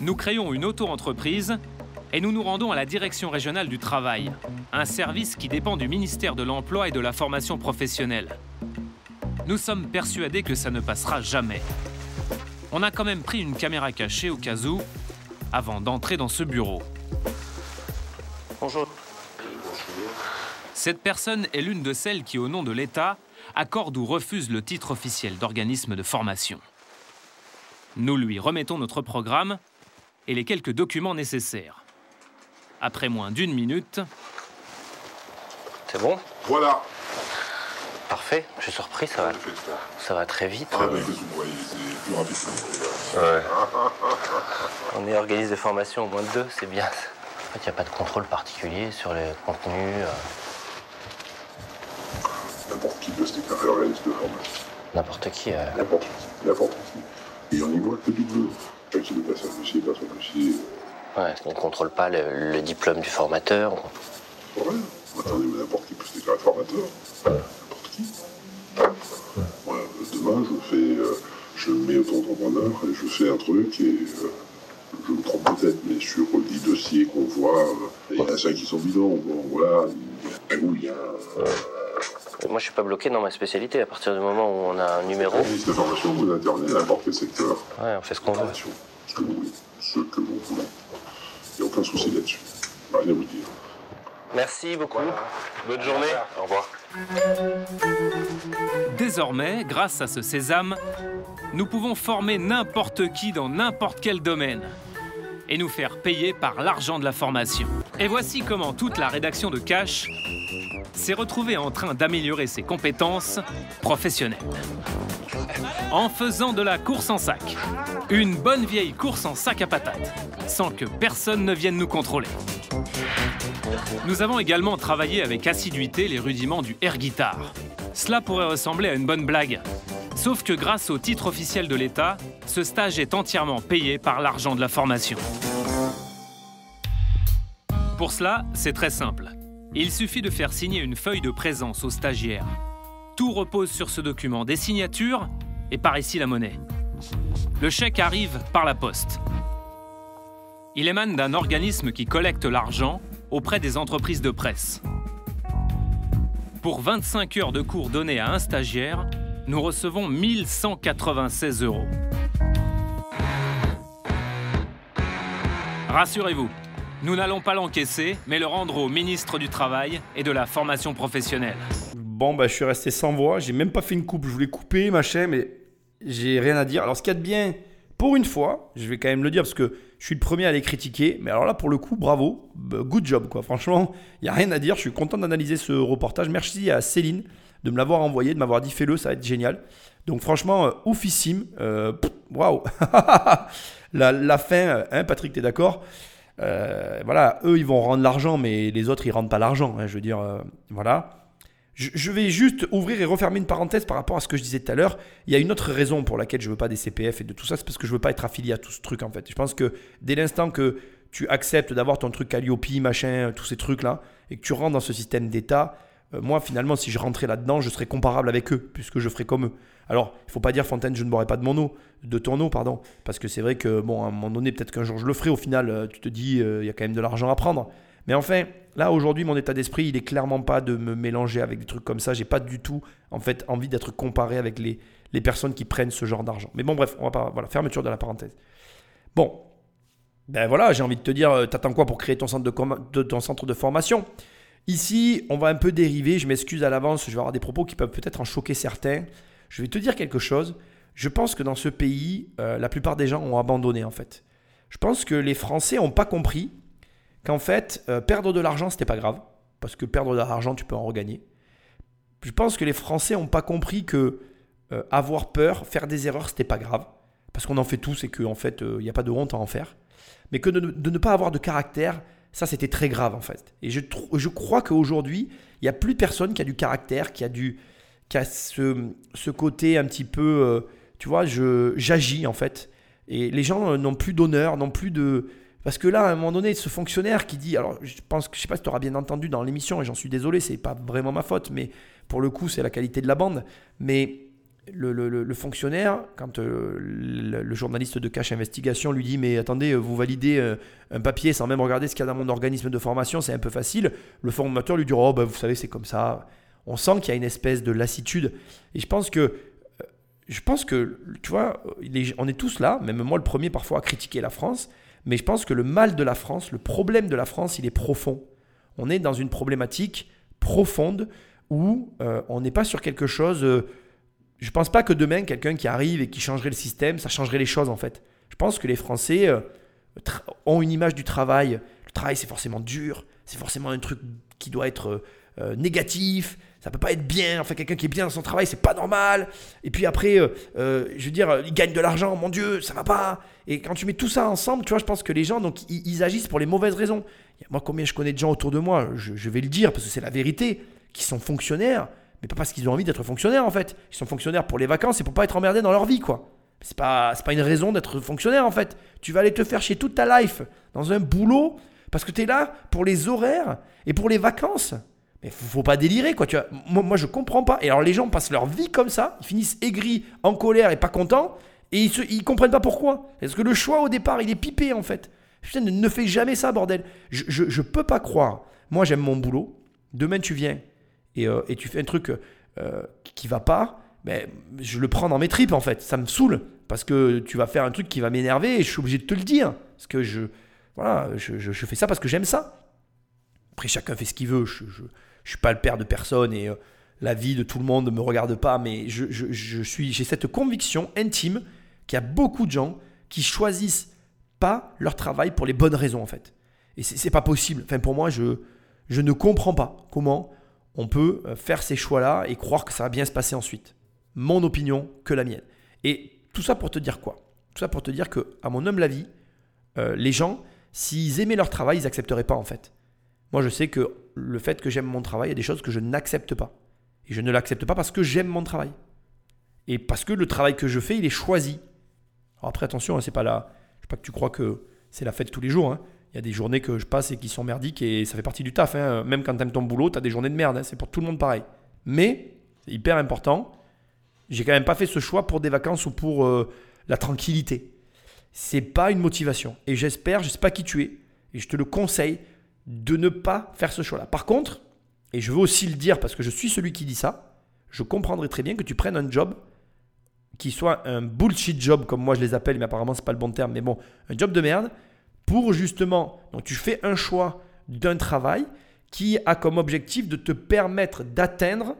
Nous créons une auto-entreprise et nous nous rendons à la Direction régionale du travail, un service qui dépend du ministère de l'Emploi et de la formation professionnelle. Nous sommes persuadés que ça ne passera jamais. On a quand même pris une caméra cachée au cas où, avant d'entrer dans ce bureau. Bonjour. Cette personne est l'une de celles qui, au nom de l'État, accorde ou refuse le titre officiel d'organisme de formation. Nous lui remettons notre programme et les quelques documents nécessaires. Après moins d'une minute, c'est bon? Voilà. Parfait, je suis surpris, ça va, ça va très vite. Ah, mais c'est plus rapide. Ouais. On est organisé de formation au moins de deux, c'est bien. En fait, il n'y a pas de contrôle particulier sur les contenus. Euh. N'importe qui peut se déclarer organisme de formation. N'importe qui. euh. N'importe qui. N'importe qui. Et on y voit que double. Quelqu'un qui veut passer un dossier, passe un dossier. Ouais, on ne contrôle pas le, le diplôme du formateur. Voilà. Attendez, mais n'importe qui peut se déclarer formateur. N'importe qui. Moi, demain, je fais. euh, je me mets auto-entrepreneur et je fais un truc et. euh, je me trompe peut-être, mais sur 10 dossiers qu'on voit, euh, il y en a 5 qui sont bidons. Bon, voilà. Il y a un hein. Moi, je suis pas bloqué dans ma spécialité. À partir du moment où on a un numéro, ministre de formation, vous intervenez à n'importe quel secteur. ouais, on fait ce qu'on veut. Ce que vous voulez. Ce que vous voulez. Il n'y a aucun souci là-dessus. Rien à vous dire. Merci beaucoup. Bonne journée. Au revoir. Désormais, grâce à ce sésame, nous pouvons former n'importe qui dans n'importe quel domaine et nous faire payer par l'argent de la formation. Et voici comment toute la rédaction de Cash s'est retrouvée en train d'améliorer ses compétences professionnelles. En faisant de la course en sac. Une bonne vieille course en sac à patates, sans que personne ne vienne nous contrôler. Nous avons également travaillé avec assiduité les rudiments du air guitar. Cela pourrait ressembler à une bonne blague. Sauf que grâce au titre officiel de l'État, ce stage est entièrement payé par l'argent de la formation. Pour cela, c'est très simple. Il suffit de faire signer une feuille de présence aux stagiaires. Tout repose sur ce document, des signatures et par ici la monnaie. Le chèque arrive par la poste. Il émane d'un organisme qui collecte l'argent auprès des entreprises de presse. Pour 25 heures de cours donnés à un stagiaire, nous recevons 1196 euros. Rassurez-vous, nous n'allons pas l'encaisser, mais le rendre au ministre du Travail et de la formation professionnelle. Bon, bah, je suis resté sans voix. J'ai même pas fait une coupe. Je voulais couper, machin, mais j'ai rien à dire. Alors, ce qu'il y a de bien, pour une fois, je vais quand même le dire parce que je suis le premier à les critiquer. Mais alors là, pour le coup, bravo. Good job, quoi. Franchement, il n'y a rien à dire. Je suis content d'analyser ce reportage. Merci à Céline de me l'avoir envoyé, de m'avoir dit fais-le, ça va être génial. Donc, franchement, euh, oufissime. Euh, Waouh. la, la fin, hein, Patrick, t'es d'accord? Euh, Voilà, eux, ils vont rendre l'argent, mais les autres, ils rendent pas l'argent. hein, je veux dire, voilà. Je, vais juste ouvrir et refermer une parenthèse par rapport à ce que je disais tout à l'heure. Il y a une autre raison pour laquelle je veux pas des CPF et de tout ça, c'est parce que je veux pas être affilié à tout ce truc en fait. Je pense que dès l'instant que tu acceptes d'avoir ton truc Calliope, machin, tous ces trucs là, et que tu rentres dans ce système d'État, euh, moi finalement, si je rentrais là-dedans, je serais comparable avec eux, puisque je ferais comme eux. Alors, il faut pas dire Fontaine, je ne boirai pas de mon eau, de ton eau, pardon, parce que c'est vrai que bon, à un moment donné, peut-être qu'un jour je le ferai. Au final, euh, tu te dis, euh, il y a quand même de l'argent à prendre. Mais enfin, là aujourd'hui, mon état d'esprit, il est clairement pas de me mélanger avec des trucs comme ça. J'ai pas du tout, en fait, envie d'être comparé avec les, les personnes qui prennent ce genre d'argent. Mais bon, bref, on va pas, voilà, fermeture de la parenthèse. Bon, ben voilà, j'ai envie de te dire, euh, t'attends quoi pour créer ton centre de, ton centre de formation? Ici, on va un peu dériver. Je m'excuse à l'avance, je vais avoir des propos qui peuvent peut-être en choquer certains. Je vais te dire quelque chose. Je pense que dans ce pays, euh, la plupart des gens ont abandonné en fait. Je pense que les Français n'ont pas compris qu'en fait, euh, perdre de l'argent, c'était pas grave. Parce que perdre de l'argent, tu peux en regagner. Je pense que les Français n'ont pas compris que euh, avoir peur, faire des erreurs, c'était pas grave. Parce qu'on en fait tous et qu'en fait, il n'y a pas de honte à en faire. Mais que de, ne- pas avoir de caractère, ça, c'était très grave en fait. Et je, je crois qu'aujourd'hui, il n'y a plus personne qui a du caractère, qui a, du, qui a ce, côté un petit peu, euh, tu vois, j'agis en fait. Et les gens euh, n'ont plus d'honneur, n'ont plus de... Parce que là, à un moment donné, ce fonctionnaire qui dit, alors je pense que je sais pas si tu auras bien entendu dans l'émission, et j'en suis désolé, c'est pas vraiment ma faute, mais pour le coup, c'est la qualité de la bande. Mais le, fonctionnaire, quand euh, le, journaliste de Cache Investigation lui dit Mais attendez, euh, vous validez euh, un papier sans même regarder ce qu'il y a dans mon organisme de formation, c'est un peu facile. Le formateur lui dit Oh, ben, vous savez, c'est comme ça. On sent qu'il y a une espèce de lassitude. Et je pense que, je pense que tu vois, on est tous là, même moi le premier parfois à critiquer la France, mais je pense que le mal de la France, le problème de la France, il est profond. On est dans une problématique profonde où euh, on n'est pas sur quelque chose. euh, je pense pas que demain, quelqu'un qui arrive et qui changerait le système, ça changerait les choses en fait. Je pense que les Français euh, ont une image du travail. Le travail, c'est forcément dur, c'est forcément un truc qui doit être négatif, ça peut pas être bien. Enfin, quelqu'un qui est bien dans son travail, c'est pas normal. Et puis après, je veux dire, il gagne de l'argent, mon Dieu, ça va pas. Et quand tu mets tout ça ensemble, tu vois, je pense que les gens, donc, ils, agissent pour les mauvaises raisons. Moi, combien je connais de gens autour de moi, je, vais le dire parce que c'est la vérité, qui sont fonctionnaires, Mais pas parce qu'ils ont envie d'être fonctionnaires en fait. Ils sont fonctionnaires pour les vacances et pour pas être emmerdés dans leur vie quoi. C'est pas, pas une raison d'être fonctionnaire en fait. Tu vas aller te faire chier toute ta life dans un boulot parce que tu es là pour les horaires et pour les vacances. Mais faut, faut pas délirer quoi. Moi, moi je comprends pas. Et alors les gens passent leur vie comme ça, ils finissent aigris, en colère et pas contents et ils, se, comprennent pas pourquoi. Parce que le choix au départ il est pipé en fait. Putain, ne, fais jamais ça bordel. Je, je, je peux pas croire. Moi j'aime mon boulot. Demain tu viens et, euh, tu fais un truc euh, qui va pas. Mais je le prends dans mes tripes en fait. Ça me saoule parce que tu vas faire un truc qui va m'énerver et je suis obligé de te le dire. Parce que je, voilà, je, je- je fais ça parce que j'aime ça. Après, chacun fait ce qu'il veut. Je ne suis pas le père de personne et euh, la vie de tout le monde ne me regarde pas. Mais je, suis, j'ai cette conviction intime qu'il y a beaucoup de gens qui choisissent pas leur travail pour les bonnes raisons en fait. Et c'est pas possible. Enfin, pour moi, je, je ne comprends pas comment on peut euh, faire ces choix-là et croire que ça va bien se passer ensuite. Mon opinion que la mienne. Et tout ça pour te dire quoi? Tout ça pour te dire que, à mon humble avis, euh, les gens, s'ils aimaient leur travail, ils n'accepteraient pas en fait. Moi, je sais que le fait que j'aime mon travail, il y a des choses que je n'accepte pas. Et je ne l'accepte pas parce que j'aime mon travail. Et parce que le travail que je fais, il est choisi. Alors après, attention, hein, c'est pas la. Je sais pas que tu crois que c'est la fête tous les jours. hein. Il y a des journées que je passe et qui sont merdiques et ça fait partie du taf. hein. Même quand tu aimes ton boulot, tu as des journées de merde. hein. C'est pour tout le monde pareil. Mais, c'est hyper important, j'ai quand même pas fait ce choix pour des vacances ou pour euh, la tranquillité. C'est pas une motivation. Et j'espère, je sais pas qui tu es, et je te le conseille de ne pas faire ce choix-là. Par contre, et je veux aussi le dire parce que je suis celui qui dit ça, je comprendrais très bien que tu prennes un job qui soit un bullshit job comme moi je les appelle, mais apparemment c'est pas le bon terme, mais bon, un job de merde pour justement, donc tu fais un choix d'un travail qui a comme objectif de te permettre d'atteindre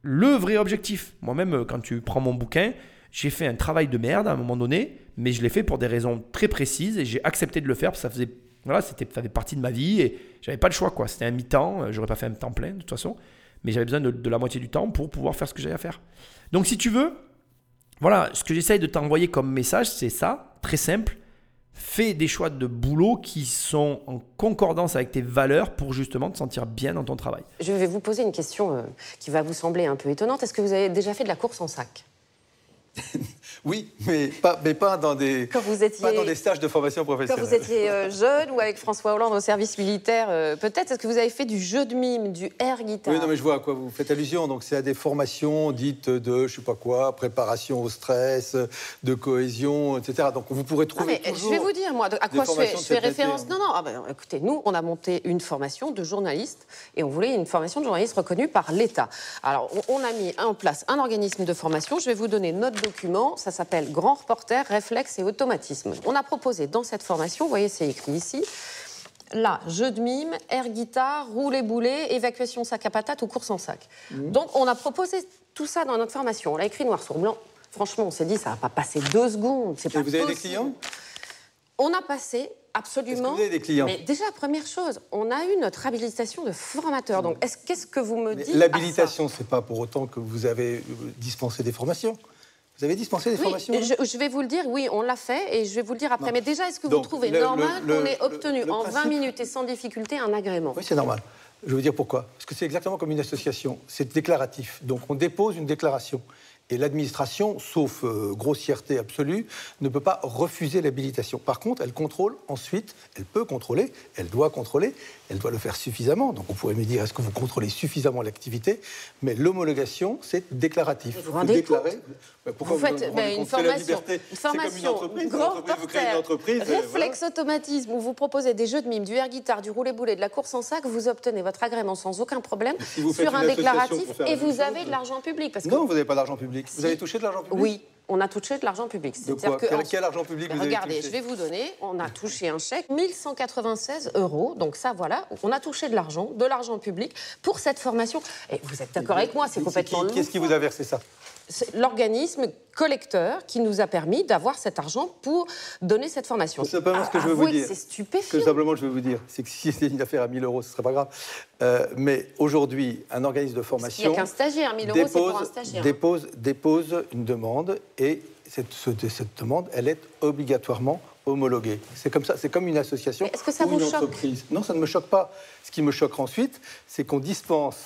le vrai objectif. Moi-même, euh, quand tu prends mon bouquin, j'ai fait un travail de merde à un moment donné, mais je l'ai fait pour des raisons très précises et j'ai accepté de le faire parce que ça faisait, voilà, c'était, ça faisait partie de ma vie et j'avais pas le choix quoi. C'était un mi-temps, euh, j'aurais pas fait un temps plein de toute façon, mais j'avais besoin de, de la moitié du temps pour pouvoir faire ce que j'avais à faire. Donc si tu veux, voilà, ce que j'essaye de t'envoyer comme message, c'est ça, très simple. Fais des choix de boulot qui sont en concordance avec tes valeurs pour justement te sentir bien dans ton travail. Je vais vous poser une question euh, qui va vous sembler un peu étonnante. Est-ce que vous avez déjà fait de la course en sac? Oui, mais pas, mais pas, dans des, Quand vous étiez, pas dans des stages de formation quand professionnelle. vous étiez euh, jeune ou avec François Hollande au service militaire, euh, peut-être Est-ce que vous avez fait du jeu de mime, du air guitar Oui, non, mais je vois à quoi vous faites allusion. Donc, c'est à des formations dites de, je sais pas quoi, préparation au stress, de cohésion, etc. Donc, vous pourrez Non, trouver mais toujours... je vais vous dire, moi, à quoi je fais, je référence? Non, non, ah ben, écoutez, nous, on a monté une formation de journaliste et on voulait une formation de journaliste reconnue par l'État. Alors, on, on a mis en place un organisme de formation. Je vais vous donner notre document. Ça s'appelle Grand reporter, réflexe et automatisme. On a proposé dans cette formation, vous voyez, c'est écrit ici. Là, jeu de mime, air guitare, rouler boulet, évacuation sac à patate ou course en sac. Mmh. Donc, on a proposé tout ça dans notre formation. On l'a écrit noir sur blanc. Franchement, on s'est dit, ça va pas passer deux secondes. C'est Et pas vous avez des clients? On a passé absolument. que vous avez des clients? Mais déjà, première chose, on a eu notre habilitation de formateur. Donc, est-ce- qu'est-ce que vous me dites L'habilitation, c'est pas pour autant que vous avez euh, dispensé des formations. Vous avez dispensé des Oui, formations je, je vais vous le dire, oui, on l'a fait et je vais vous le dire après. Non. Mais déjà, est-ce que Donc, vous trouvez le- normal qu'on ait obtenu le en 20 principe- minutes et sans difficulté un agrément? Oui, c'est normal. Je vais vous dire pourquoi? Parce que c'est exactement comme une association. C'est déclaratif. Donc on dépose une déclaration. Et l'administration, sauf euh, grossièreté absolue, ne peut pas refuser l'habilitation. Par contre, elle contrôle ensuite, elle peut contrôler, elle doit contrôler, elle doit le faire suffisamment. Donc on pourrait me dire, est-ce que vous contrôlez suffisamment l'activité? Mais l'homologation, c'est déclaratif. Vous vous rendez compte? pourquoi Vous vous faites vous une formation, une C'est comme une formation, entreprise. grand Une entreprise, vous créez une entreprise. euh, réflexe automatisme, où vous proposez des jeux de mime, du air guitare, du roulé boulet, de la course en sac, vous obtenez votre agrément sans aucun problème si sur un déclaratif et vous avez de l'argent public. Parce que Non, vous n'avez pas d'argent public. Si. Vous avez touché de l'argent public Oui, on a touché de l'argent public. De quoi que quel, en- quel argent public vous Regardez, avez je vais vous donner, on a touché un chèque, 1196 euros, donc ça voilà, on a touché de l'argent, de l'argent public pour cette formation. Et vous êtes d'accord avec moi, c'est complètement qui- Qu'est-ce qui vous a versé ça? L'organisme collecteur qui nous a permis d'avoir cet argent pour donner cette formation. C'est simplement ce que je veux vous dire. C'est Ce que stupéfiant. simplement je veux vous dire, c'est que si c'était une affaire à 1000 euros, ce ne serait pas grave. Euh, mais aujourd'hui, un organisme de Il n'y formation a qu'un stagiaire, 1000 euros, c'est pour un stagiaire. dépose, dépose une demande et cette, ce- cette demande, elle est obligatoirement homologuée. C'est comme ça, c'est comme une association est-ce que ça ou vous une choque entreprise. Non, ça ne me choque pas. Ce qui me choque ensuite, c'est qu'on dispense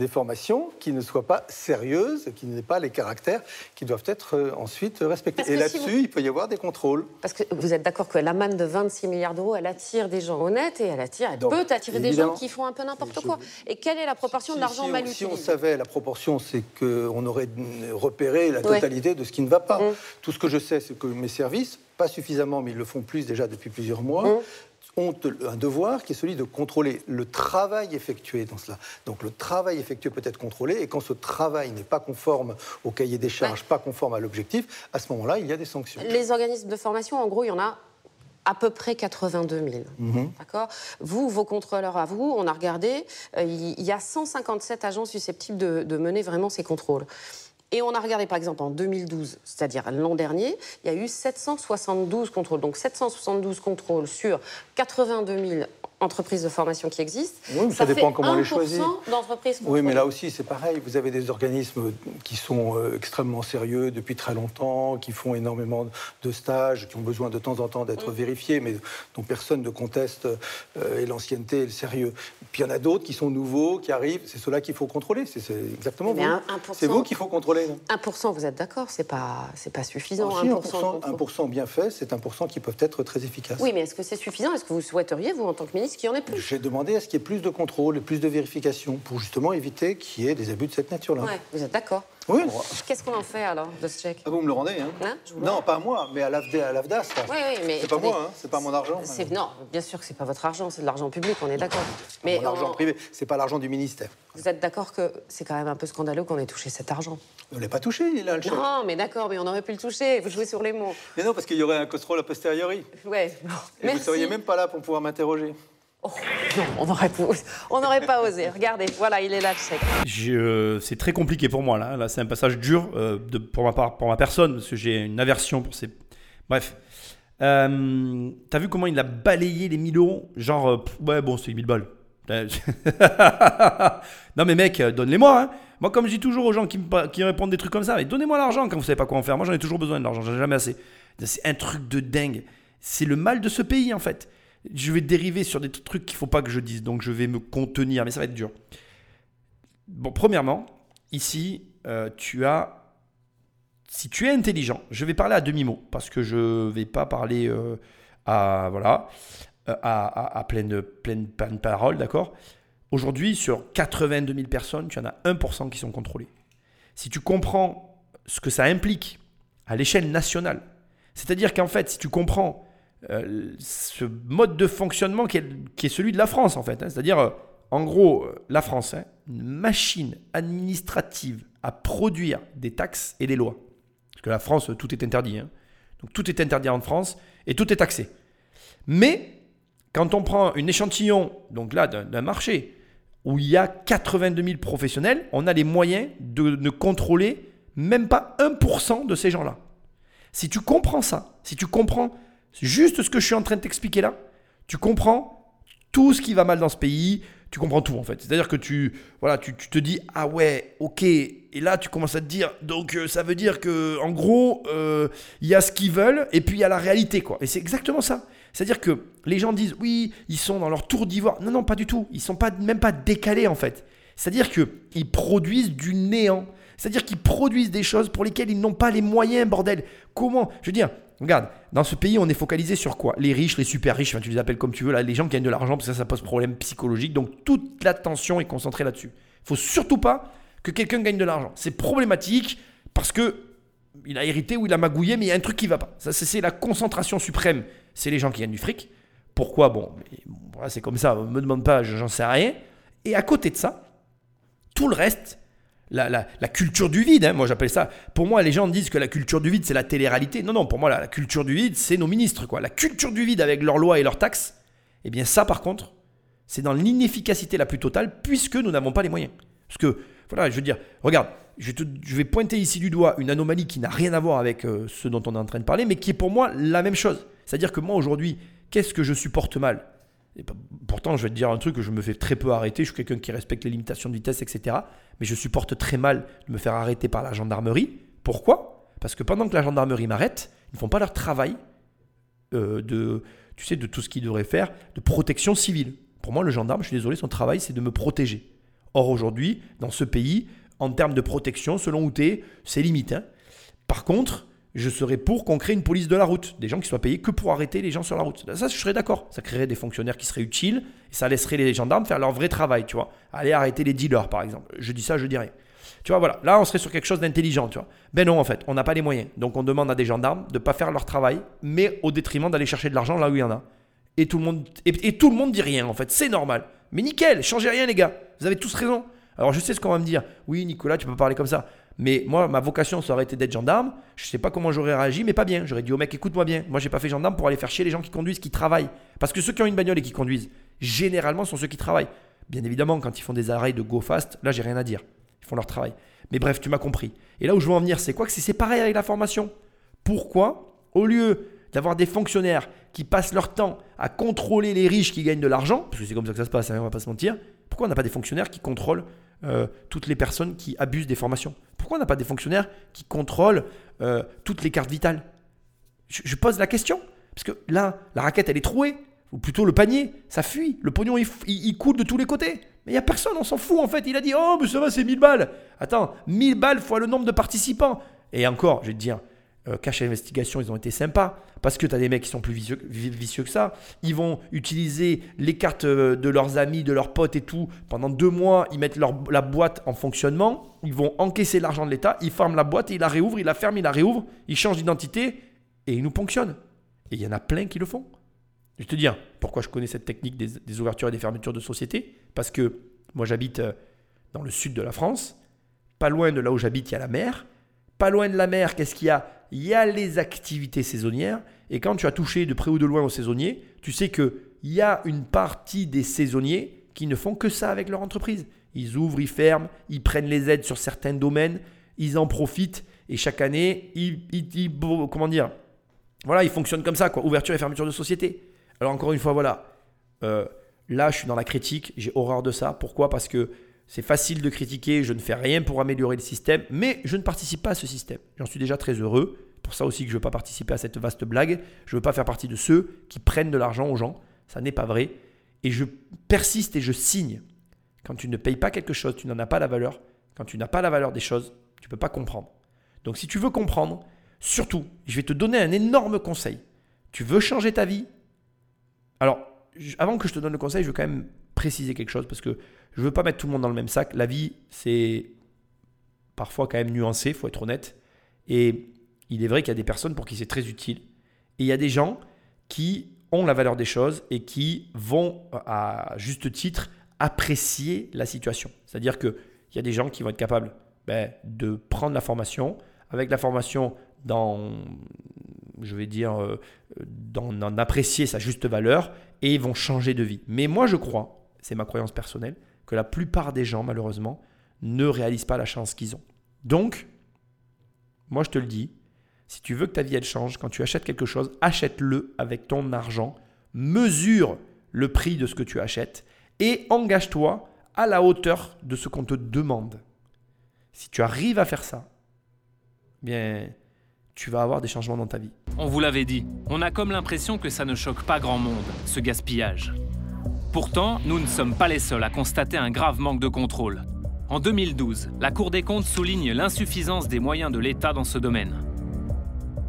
des formations qui ne soient pas sérieuses, qui n'aient pas les caractères qui doivent être euh, ensuite respectés. Et si là-dessus, vous- il peut y avoir des contrôles. Parce que vous êtes d'accord que la manne de 26 milliards d'euros, elle attire des gens honnêtes et elle attire, elle Donc, peut attirer des gens qui font un peu n'importe Je- quoi. Et quelle est la proportion Si- de l'argent si mal Si on utilisé? savait la proportion, c'est qu'on aurait repéré la Ouais. totalité de ce qui ne va pas. Mm. Tout ce que je sais, c'est que mes services, pas suffisamment, mais ils le font plus déjà depuis plusieurs mois, Mm. Ont un devoir qui est celui de contrôler le travail effectué dans cela. Donc le travail effectué peut être contrôlé, et quand ce travail n'est pas conforme au cahier des charges, pas conforme à l'objectif, à ce moment-là, il y a des sanctions. Les organismes de formation, en gros, il y en a à peu près 82 000. Mhm. D'accord? Vous, vos contrôleurs à vous, on a regardé, euh, il il y a 157 agents susceptibles de, de mener vraiment ces contrôles. Et on a regardé, par exemple, en 2012, c'est-à-dire l'an dernier, il y a eu 772 contrôles. Donc 772 contrôles sur 82 000 entreprises de formation qui existent. Oui, mais ça dépend comment on les 1% choisit. d'entreprises Oui, mais là aussi, c'est pareil. Vous avez des organismes qui sont euh, extrêmement sérieux depuis très longtemps, qui font énormément de stages, qui ont besoin de temps en temps d'être Mm. vérifiés, mais dont personne ne conteste euh, et l'ancienneté et le sérieux. Puis il y en a d'autres qui sont nouveaux, qui arrivent. C'est ceux-là qu'il faut contrôler. C'est exactement Mais vous. un- 1%. C'est vous qu'il faut contrôler. non 1%, vous êtes d'accord C'est pas, c'est pas suffisant. Alors, si, 1%, de 1%, contrôle. 1% bien fait, c'est 1% qui peuvent être très efficaces. Oui, mais est-ce que c'est suffisant? Est-ce que vous souhaiteriez, vous, en tant que ministre, qu'il y en ait plus J'ai demandé à ce qu'il y ait plus de contrôle et plus de vérification pour justement éviter qu'il y ait des abus de cette nature-là. Ouais, vous êtes d'accord Oui. Qu'est-ce qu'on en fait alors de ce chèque? Ah, vous me le rendez, hein, Hein? Non, pas à moi, mais à l'AFD- à l'AFDAS. Oui, oui, mais C'est pas moi, hein, c'est pas mon argent. c'est- Non, bien sûr que c'est pas votre argent, c'est de l'argent public, on est d'accord. Mais Mon argent en- privé, c'est pas l'argent du ministère. vous êtes d'accord que c'est quand même un peu scandaleux qu'on ait touché cet argent? On ne l'a pas touché, il est là, le chèque. Non, mais d'accord, mais on aurait pu le toucher. Vous jouez sur les mots. Mais non, parce qu'il y aurait un contrôle a posteriori. Ouais. bon, Et Merci. vous seriez même pas là pour pouvoir m'interroger. Oh, non, on n'aurait pas, osé. Regardez, voilà, il est là le. Je- c'est très compliqué pour moi là. C'est un passage dur euh, de, pour ma part, pour ma personne, parce que j'ai une aversion pour ces. Bref. Euh, T'as vu comment il a balayé les 1000 euros? Genre, euh, ouais, bon, c'est 1000 balles. non, mais mec, euh, donne-les-moi. hein. Moi, comme je dis toujours aux gens qui me, répondent des trucs comme ça, donnez-moi l'argent quand vous savez pas quoi en faire. Moi, j'en ai toujours besoin de l'argent, j'en ai jamais assez. C'est un truc de dingue. C'est le mal de ce pays, en fait. Je vais dériver sur des trucs qu'il faut pas que je dise, donc je vais me contenir, mais ça va être dur. Bon, premièrement, ici, euh, tu as. Si tu es intelligent, je vais parler à demi-mot, parce que je vais pas parler euh, à. Voilà. euh, À, pleine, pleine, pleine parole, d'accord? Aujourd'hui, sur 82 000 personnes, tu en as 1% qui sont contrôlés. Si tu comprends ce que ça implique à l'échelle nationale, c'est-à-dire qu'en fait, si tu comprends euh, ce mode de fonctionnement qui est, celui de la France, en fait. hein. C'est-à-dire, euh, en gros, euh, la France, hein, une machine administrative à produire des taxes et des lois. Parce que la France, tout est interdit. hein. Donc tout est interdit en France et tout est taxé. Mais quand on prend une échantillon, donc là, d'un marché, où il y a 82 000 professionnels, on a les moyens de ne contrôler même pas 1% de ces gens-là. Si tu comprends ça, si tu comprends juste ce que je suis en train de t'expliquer là, tu comprends tout ce qui va mal dans ce pays, tu comprends tout en fait. C'est-à-dire que tu, voilà, tu, tu te dis ah ouais, ok, et là tu commences à te dire donc euh, ça veut dire que en gros euh, il y a ce qu'ils veulent et puis il y a la réalité quoi. Et c'est exactement ça. C'est-à-dire que les gens disent oui, ils sont dans leur tour d'ivoire. Non non pas du tout. Ils sont pas même pas décalés en fait. C'est-à-dire que ils produisent du néant. C'est-à-dire qu'ils produisent des choses pour lesquelles ils n'ont pas les moyens, bordel. Comment? Je veux dire, regarde, dans ce pays, on est focalisé sur quoi? Les riches, les super riches, tu les appelles comme tu veux, là, les gens qui gagnent de l'argent, parce que ça, pose problème psychologique. Donc toute l'attention est concentrée là-dessus. Il faut surtout pas que quelqu'un gagne de l'argent. C'est problématique parce que il a hérité ou il a magouillé, mais il y a un truc qui va pas. Ça, c'est la concentration suprême. C'est les gens qui gagnent du fric. Pourquoi? Bon, c'est comme ça. Me demande pas, j'en sais rien. Et à côté de ça, tout le reste, la, culture du vide, hein, moi j'appelle ça. Pour moi, les gens disent que la culture du vide, c'est la télé-réalité. Non, non, pour moi, la, culture du vide, c'est nos ministres. Quoi. La culture du vide avec leurs lois et leurs taxes, eh bien, ça, par contre, c'est dans l'inefficacité la plus totale, puisque nous n'avons pas les moyens. Parce que, voilà, je veux dire, regarde, je vais pointer ici du doigt une anomalie qui n'a rien à voir avec euh, ce dont on est en train de parler, mais qui est pour moi la même chose. C'est-à-dire que moi, aujourd'hui, qu'est-ce que je supporte mal? Pourtant, je vais te dire un truc que je me fais très peu arrêter. Je suis quelqu'un qui respecte les limitations de vitesse, etc. Mais je supporte très mal de me faire arrêter par la gendarmerie. Pourquoi? Parce que pendant que la gendarmerie m'arrête, ils ne font pas leur travail euh, de, tu sais, de tout ce qu'ils devraient faire de protection civile. Pour moi, le gendarme, je suis désolé, son travail, c'est de me protéger. Or aujourd'hui, dans ce pays, en termes de protection, selon où tu es, c'est limite. hein. Par contre, je serais pour qu'on crée une police de la route, des gens qui soient payés que pour arrêter les gens sur la route. Ça, je serais d'accord. Ça créerait des fonctionnaires qui seraient utiles et ça laisserait les gendarmes faire leur vrai travail, tu vois. Aller arrêter les dealers, par exemple. Je dis ça, je dirais. Tu vois, voilà. Là, on serait sur quelque chose d'intelligent, tu vois. Ben non, en fait, on n'a pas les moyens. Donc, on demande à des gendarmes de ne pas faire leur travail, mais au détriment d'aller chercher de l'argent là où il y en a. Et tout le monde, et tout le monde dit rien, en fait. C'est normal. Mais nickel, changez rien, les gars. Vous avez tous raison. Alors, je sais ce qu'on va me dire. Oui, Nicolas, tu peux parler comme ça. Mais moi, ma vocation, ça aurait été d'être gendarme. Je sais pas comment j'aurais réagi, mais pas bien. J'aurais dit au mec, écoute-moi bien. Moi, j'ai pas fait gendarme pour aller faire chier les gens qui conduisent, qui travaillent. Parce que ceux qui ont une bagnole et qui conduisent, généralement, sont ceux qui travaillent. Bien évidemment, quand ils font des arrêts de go fast, là, j'ai rien à dire. Ils font leur travail. Mais bref, tu m'as compris. Et là où je veux en venir, c'est quoi que c'est? Pareil avec la formation. Pourquoi, au lieu d'avoir des fonctionnaires qui passent leur temps à contrôler les riches qui gagnent de l'argent, parce que c'est comme ça que ça se passe, hein, on va pas se mentir, pourquoi on n'a pas des fonctionnaires qui contrôlent euh, toutes les personnes qui abusent des formations Pourquoi on n'a pas des fonctionnaires qui contrôlent euh, toutes les cartes vitales? Je, pose la question. Parce que là, la raquette, elle est trouée. Ou plutôt le panier, ça fuit. Le pognon, il- il coule de tous les côtés. Mais il n'y a personne, on s'en fout en fait. Il a dit Oh, mais ça va, c'est 1000 balles. Attends, 1000 balles fois le nombre de participants. Et encore, je vais te dire, euh, Cache ils ont été sympas. Parce que tu as des mecs qui sont plus vicieux, vi- vicieux que ça. Ils vont utiliser les cartes euh, de leurs amis, de leurs potes et tout. Pendant deux mois, ils mettent leur, la boîte en fonctionnement. Ils vont encaisser l'argent de l'État. Ils ferment la boîte, et ils la réouvrent, ils la ferment, ils la réouvrent. Ils changent d'identité et ils nous ponctionnent. Et il y en a plein qui le font. Je te dire pourquoi je connais cette technique des, des ouvertures et des fermetures de société. Parce que moi, j'habite euh, dans le sud de la France. Pas loin de là où j'habite, il y a la mer. Pas loin de la mer, qu'est-ce qu'il y a? Il y a les activités saisonnières. Et quand tu as touché de près ou de loin aux saisonniers, tu sais qu'il y a une partie des saisonniers qui ne font que ça avec leur entreprise. Ils ouvrent, ils ferment, ils prennent les aides sur certains domaines, ils en profitent. Et chaque année, ils, comment dire Voilà, ils fonctionnent comme ça, quoi. Ouverture et fermeture de société. Alors encore une fois, voilà. Euh, là, je suis dans la critique. J'ai horreur de ça. Pourquoi? Parce que c'est facile de critiquer. Je ne fais rien pour améliorer le système, mais je ne participe pas à ce système. J'en suis déjà très heureux. Pour ça aussi que je ne veux pas participer à cette vaste blague. Je ne veux pas faire partie de ceux qui prennent de l'argent aux gens. Ça n'est pas vrai. Et je persiste et je signe. Quand tu ne payes pas quelque chose, tu n'en as pas la valeur. Quand tu n'as pas la valeur des choses, tu ne peux pas comprendre. Donc si tu veux comprendre, surtout, je vais te donner un énorme conseil. Tu veux changer ta vie? Alors, avant que je te donne le conseil, je veux quand même préciser quelque chose parce que je veux pas mettre tout le monde dans le même sac. La vie, c'est parfois quand même nuancé, faut être honnête. Et il est vrai qu'il y a des personnes pour qui c'est très utile. Et il y a des gens qui ont la valeur des choses et qui vont, à juste titre, apprécier la situation. C'est-à-dire qu'il y a des gens qui vont être capables ben, de prendre la formation, avec la formation dans, je vais dire, euh, d'en d'en apprécier sa juste valeur et ils vont changer de vie. Mais moi, je crois, c'est ma croyance personnelle, que la plupart des gens, malheureusement, ne réalisent pas la chance qu'ils ont. Donc, moi, je te le dis, si tu veux que ta vie elle change, quand tu achètes quelque chose, achète-le avec ton argent, mesure le prix de ce que tu achètes et engage-toi à la hauteur de ce qu'on te demande. Si tu arrives à faire ça, bien, tu vas avoir des changements dans ta vie. On vous l'avait dit, on a comme l'impression que ça ne choque pas grand monde, ce gaspillage. Pourtant, nous ne sommes pas les seuls à constater un grave manque de contrôle. En 2012, la Cour des comptes souligne l'insuffisance des moyens de l'État dans ce domaine.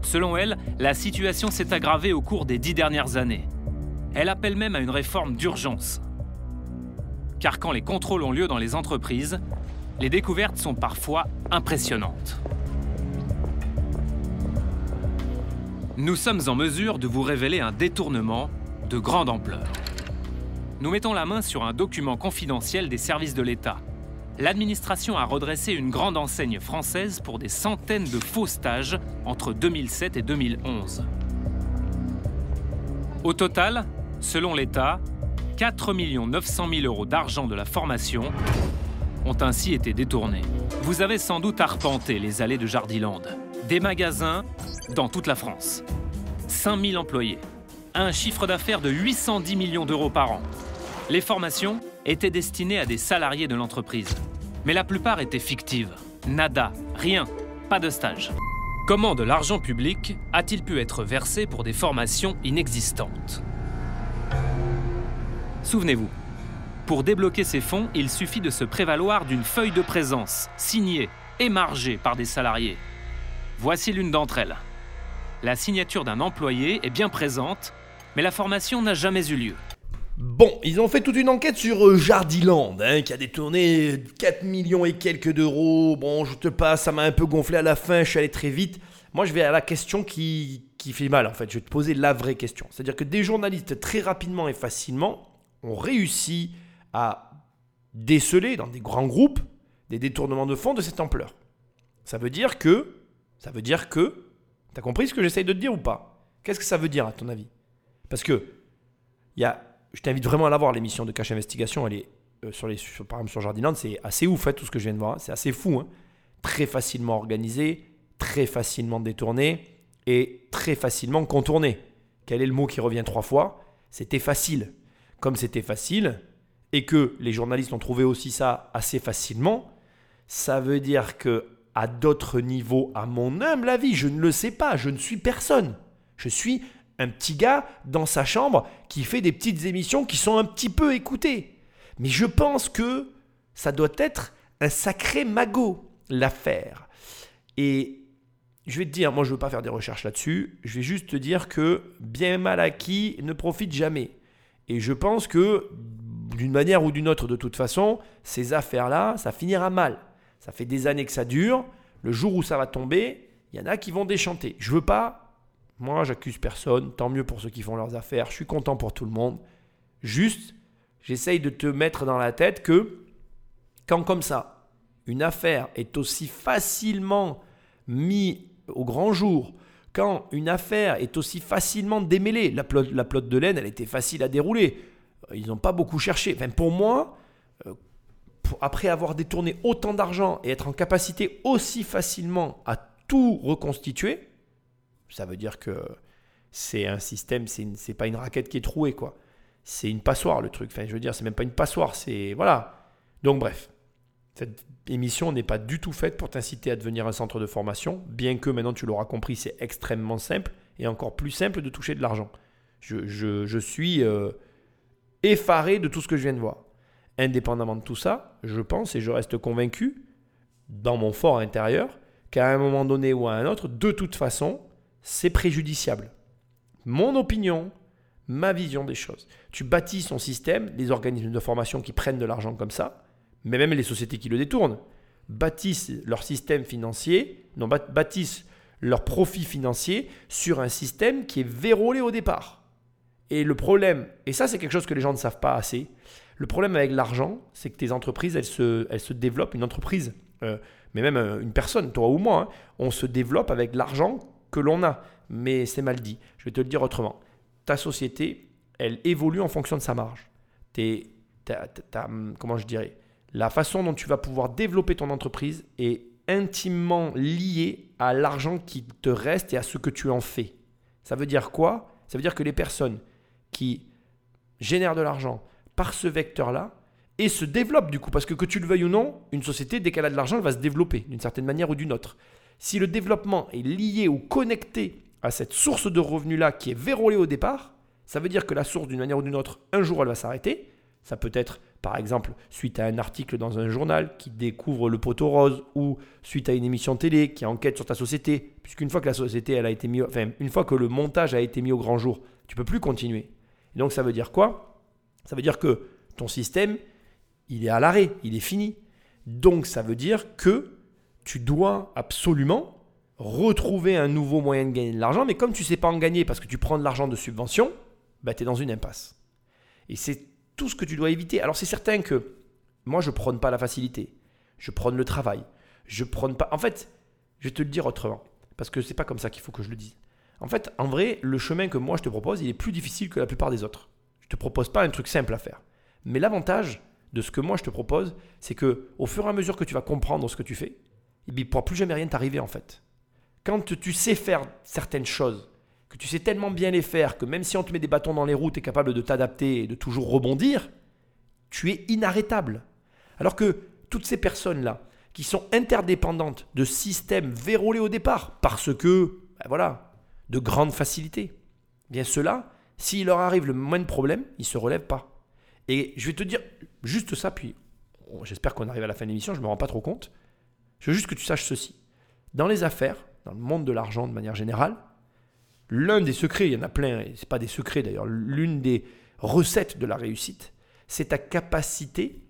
Selon elle, la situation s'est aggravée au cours des dix dernières années. Elle appelle même à une réforme d'urgence. Car quand les contrôles ont lieu dans les entreprises, les découvertes sont parfois impressionnantes. Nous sommes en mesure de vous révéler un détournement de grande ampleur. Nous mettons la main sur un document confidentiel des services de l'État. L'administration a redressé une grande enseigne française pour des centaines de faux stages entre 2007 et 2011. Au total, selon l'État, 4 900 000 euros d'argent de la formation ont ainsi été détournés. Vous avez sans doute arpenté les allées de Jardiland. Des magasins dans toute la France. 5000 employés. Un chiffre d'affaires de 810 millions d'euros par an. Les formations étaient destinées à des salariés de l'entreprise. Mais la plupart étaient fictives. Nada, rien, pas de stage. Comment de l'argent public a-t-il pu être versé pour des formations inexistantes? Souvenez-vous, Pour débloquer ces fonds, il suffit de se prévaloir d'une feuille de présence, signée et margée par des salariés. Voici l'une d'entre elles. La signature d'un employé est bien présente, mais la formation n'a jamais eu lieu. Bon, ils ont fait toute une enquête sur euh, Jardiland, hein, qui a détourné 4 millions et quelques d'euros. Bon, je te passe, ça m'a un peu gonflé à la fin, je suis allé très vite. Moi, je vais à la question qui, qui fait mal, en fait. Je vais te poser la vraie question. C'est-à-dire que des journalistes, très rapidement et facilement, ont réussi à déceler dans des grands groupes des détournements de fonds de cette ampleur. Ça veut dire que, ça veut dire que, t'as compris ce que j'essaye de te dire ou pas? Qu'est-ce que ça veut dire à ton avis? Parce que, il y a, je t'invite vraiment à la voir, l'émission de Cache Investigation, elle est euh, sur les, sur- par exemple sur Jardiland, c'est assez ouf hein, tout ce que je viens de voir, c'est assez fou. hein. Très facilement organisé, très facilement détourné et très facilement contourné. Quel est le mot qui revient trois fois? C'était facile. Comme c'était facile, et que les journalistes ont trouvé aussi ça assez facilement, ça veut dire que à d'autres niveaux, à mon humble avis, je ne le sais pas, je ne suis personne. Je suis un petit gars dans sa chambre qui fait des petites émissions qui sont un petit peu écoutées. Mais je pense que ça doit être un sacré magot, l'affaire. Et je vais te dire, moi je ne veux pas faire des recherches là-dessus, je vais juste te dire que bien mal acquis ne profite jamais. Et je pense que d'une manière ou d'une autre, de toute façon, ces affaires-là, ça finira mal. Ça fait des années que ça dure. Le jour où ça va tomber, il y en a qui vont déchanter. Je veux pas. Moi, j'accuse personne. Tant mieux pour ceux qui font leurs affaires. Je suis content pour tout le monde. Juste, j'essaye de te mettre dans la tête que quand comme ça, une affaire est aussi facilement mise au grand jour, quand une affaire est aussi facilement démêlée, la plot, la plot de laine, elle était facile à dérouler. Ils n'ont pas beaucoup cherché. Enfin, pour moi, euh, après avoir détourné autant d'argent et être en capacité aussi facilement à tout reconstituer, ça veut dire que c'est un système, c'est pas une raquette qui est trouée, quoi. C'est une passoire, le truc. Enfin, je veux dire, c'est même pas une passoire, c'est. Voilà. Donc, bref. Cette émission n'est pas du tout faite pour t'inciter à devenir un centre de formation, bien que maintenant tu l'auras compris, c'est extrêmement simple et encore plus simple de toucher de l'argent. Je suis euh, effaré de tout ce que je viens de voir. Indépendamment de tout ça, je pense et je reste convaincu, dans mon fort intérieur, qu'à un moment donné ou à un autre, de toute façon, c'est préjudiciable. Mon opinion, ma vision des choses. Tu bâtis son système, les organismes de formation qui prennent de l'argent comme ça, mais même les sociétés qui le détournent, bâtissent leur système financier, non, bâtissent leur profit financier sur un système qui est vérolé au départ. Et le problème, et ça c'est quelque chose que les gens ne savent pas assez, le problème avec l'argent, c'est que tes entreprises, elles se, elles se développent, une entreprise, euh, mais même euh, une personne, toi ou moi, hein, on se développe avec l'argent que l'on a. Mais c'est mal dit. Je vais te le dire autrement. Ta société, elle évolue en fonction de sa marge. T'es- t'as- t'as- comment je dirais La façon dont tu vas pouvoir développer ton entreprise est intimement liée à l'argent qui te reste et à ce que tu en fais. Ça veut dire quoi? Ça veut dire que les personnes qui génèrent de l'argent par ce vecteur-là et se développent du coup, parce que que tu le veuilles ou non, une société, dès qu'elle a de l'argent, elle va se développer d'une certaine manière ou d'une autre. Si le développement est lié ou connecté à cette source de revenus-là qui est verrouillée au départ, ça veut dire que la source, d'une manière ou d'une autre, un jour, elle va s'arrêter. Ça peut être, par exemple, suite à un article dans un journal qui découvre le poteau rose ou suite à une émission télé qui enquête sur ta société. Puisqu'une fois que la société, elle a été mise, enfin, une fois que le montage a été mis au grand jour, tu peux plus continuer. Et donc, ça veut dire quoi? Ça veut dire que ton système, il est à l'arrêt, il est fini. Donc, ça veut dire que tu dois absolument retrouver un nouveau moyen de gagner de l'argent, mais comme tu ne sais pas en gagner parce que tu prends de l'argent de subvention, bah, tu es dans une impasse. Et c'est tout ce que tu dois éviter. Alors c'est certain que moi, je prône pas la facilité. Je prône le travail. Je prône pas... En fait, je vais te le dire autrement, parce que c'est pas comme ça qu'il faut que je le dise. En fait, en vrai, le chemin que moi je te propose, il est plus difficile que la plupart des autres. Je te propose pas un truc simple à faire. Mais l'avantage de ce que moi je te propose, c'est que au fur et à mesure que tu vas comprendre ce que tu fais, eh il ne pourra plus jamais rien t'arriver en fait. Quand tu sais faire certaines choses, que tu sais tellement bien les faire que même si on te met des bâtons dans les roues, tu es capable de t'adapter et de toujours rebondir, tu es inarrêtable. Alors que toutes ces personnes-là, qui sont interdépendantes de systèmes verrouillés au départ, parce que, ben voilà, de grande facilité, bien ceux-là, s'il leur arrive le moins de problèmes, ils ne se relèvent pas. Et je vais te dire, Juste ça, puis oh, j'espère qu'on arrive à la fin de l'émission, je ne me rends pas trop compte. Je veux juste que tu saches ceci. Dans les affaires, dans le monde de l'argent de manière générale, l'un des secrets, il y en a plein, et ce pas des secrets d'ailleurs, l'une des recettes de la réussite, c'est ta capacité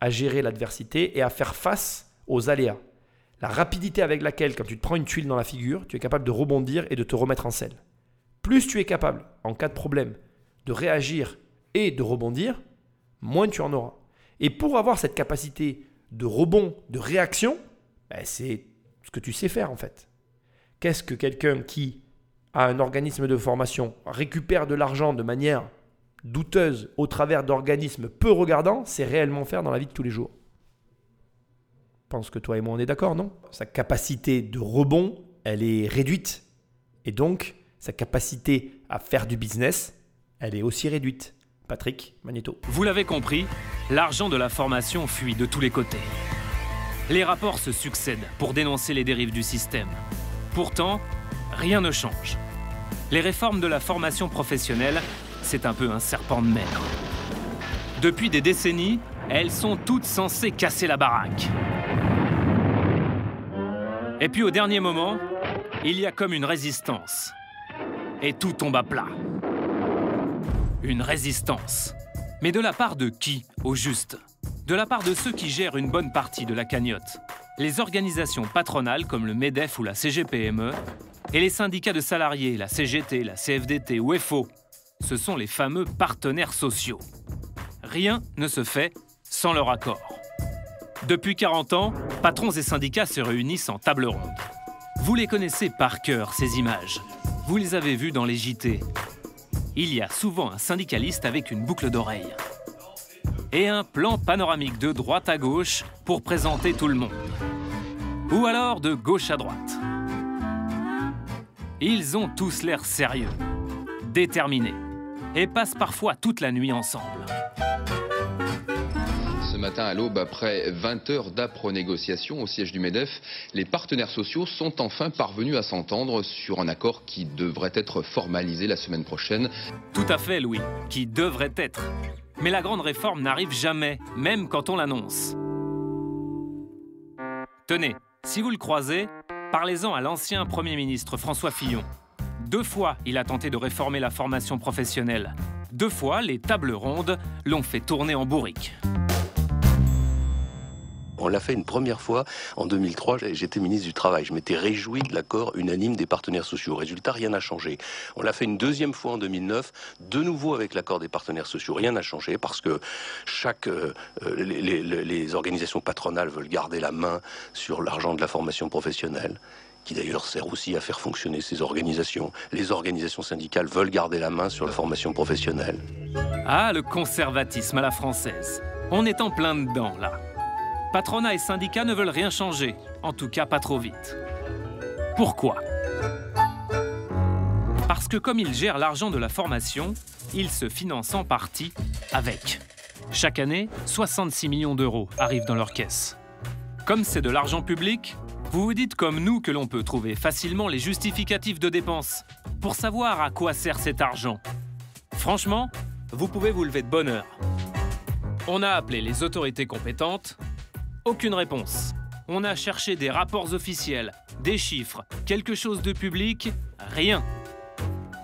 à gérer l'adversité et à faire face aux aléas. La rapidité avec laquelle, quand tu te prends une tuile dans la figure, tu es capable de rebondir et de te remettre en selle. Plus tu es capable, en cas de problème, de réagir et de rebondir, moins tu en auras. Et pour avoir cette capacité de rebond, de réaction, ben, c'est ce que tu sais faire en fait. Qu'est-ce que quelqu'un qui a un organisme de formation récupère de l'argent de manière douteuse au travers d'organismes peu regardants, c'est réellement faire dans la vie de tous les jours? Je pense que toi et moi on est d'accord, non? Sa capacité de rebond, elle est réduite. Et donc, sa capacité à faire du business, elle est aussi réduite. Patrick Magneto. Vous l'avez compris, l'argent de la formation fuit de tous les côtés. Les rapports se succèdent pour dénoncer les dérives du système. Pourtant, rien ne change. Les réformes de la formation professionnelle, c'est un peu un serpent de mer. Depuis des décennies, elles sont toutes censées casser la baraque. Et puis au dernier moment, il y a comme une résistance. Et tout tombe à plat. Une résistance. Mais de la part de qui, au juste? De la part de ceux qui gèrent une bonne partie de la cagnotte. Les organisations patronales comme le MEDEF ou la CGPME, et les syndicats de salariés, la CGT, la CFDT ou FO. Ce sont les fameux partenaires sociaux. Rien ne se fait sans leur accord. Depuis 40 ans, patrons et syndicats se réunissent en table ronde. Vous les connaissez par cœur, ces images. Vous les avez vues dans les JT, il y a souvent un syndicaliste avec une boucle d'oreille. Et un plan panoramique de droite à gauche pour présenter tout le monde. Ou alors de gauche à droite. Ils ont tous l'air sérieux, déterminés, et passent parfois toute la nuit ensemble matin à l'aube, après 20 heures d'âpres négociations au siège du MEDEF, les partenaires sociaux sont enfin parvenus à s'entendre sur un accord qui devrait être formalisé la semaine prochaine. Tout à fait, Louis, qui devrait être. Mais la grande réforme n'arrive jamais, même quand on l'annonce. Tenez, si vous le croisez, parlez-en à l'ancien Premier ministre François Fillon. Deux fois, il a tenté de réformer la formation professionnelle. Deux fois, les tables rondes l'ont fait tourner en bourrique. On l'a fait une première fois en 2003, j'étais ministre du Travail. Je m'étais réjoui de l'accord unanime des partenaires sociaux. Résultat, rien n'a changé. On l'a fait une deuxième fois en 2009, de nouveau avec l'accord des partenaires sociaux. Rien n'a changé parce que chaque, euh, les, les organisations patronales veulent garder la main sur l'argent de la formation professionnelle qui d'ailleurs sert aussi à faire fonctionner ces organisations. Les organisations syndicales veulent garder la main sur la formation professionnelle. Ah, le conservatisme à la française. On est en plein dedans, là. Patronat et syndicats ne veulent rien changer, en tout cas pas trop vite. Pourquoi? Parce que comme ils gèrent l'argent de la formation, ils se financent en partie avec. Chaque année, 66 millions d'euros arrivent dans leur caisse. Comme c'est de l'argent public, vous vous dites comme nous que l'on peut trouver facilement les justificatifs de dépenses pour savoir à quoi sert cet argent. Franchement, vous pouvez vous lever de bonne heure. On a appelé les autorités compétentes aucune réponse. On a cherché des rapports officiels, des chiffres, quelque chose de public, rien.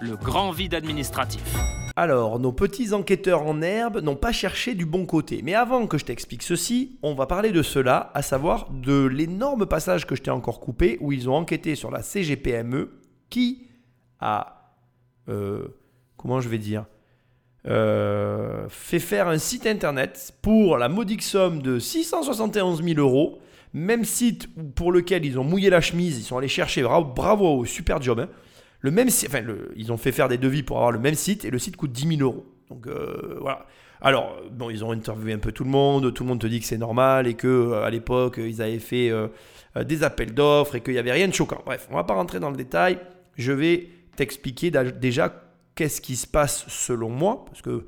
Le grand vide administratif. Alors, nos petits enquêteurs en herbe n'ont pas cherché du bon côté. Mais avant que je t'explique ceci, on va parler de cela, à savoir de l'énorme passage que je t'ai encore coupé, où ils ont enquêté sur la CGPME, qui a... Euh, comment je vais dire euh, fait faire un site internet pour la modique somme de 671 000 euros. Même site pour lequel ils ont mouillé la chemise, ils sont allés chercher, bravo, bravo super job. Hein. Le même, enfin, ils ont fait faire des devis pour avoir le même site et le site coûte 10 000 euros. Donc euh, voilà. Alors, bon, ils ont interviewé un peu tout le monde, tout le monde te dit que c'est normal et que euh, à l'époque, ils avaient fait des appels d'offres et qu'il n'y avait rien de choquant. Bref, on va pas rentrer dans le détail. Je vais t'expliquer déjà qu'est-ce qui se passe selon moi Parce que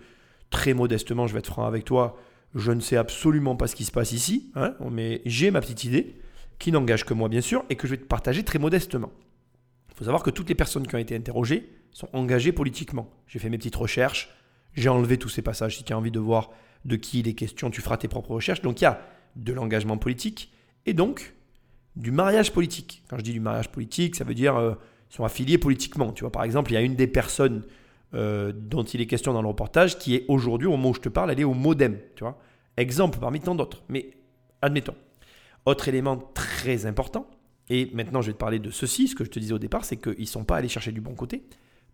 très modestement, je vais être franc avec toi, je ne sais absolument pas ce qui se passe ici, hein, mais j'ai ma petite idée, qui n'engage que moi bien sûr, et que je vais te partager très modestement. Il faut savoir que toutes les personnes qui ont été interrogées sont engagées politiquement. J'ai fait mes petites recherches, j'ai enlevé tous ces passages. Si tu as envie de voir de qui il est question, tu feras tes propres recherches. Donc il y a de l'engagement politique et donc du mariage politique. Quand je dis du mariage politique, ça veut dire euh, sont affiliés politiquement. Tu vois, par exemple, il y a une des personnes euh, dont il est question dans le reportage qui est aujourd'hui, au moment où je te parle, elle est au MoDem. Tu vois, exemple parmi tant d'autres. Mais admettons. Autre élément très important, et maintenant je vais te parler de ceci, ce que je te disais au départ, c'est qu'ils ne sont pas allés chercher du bon côté.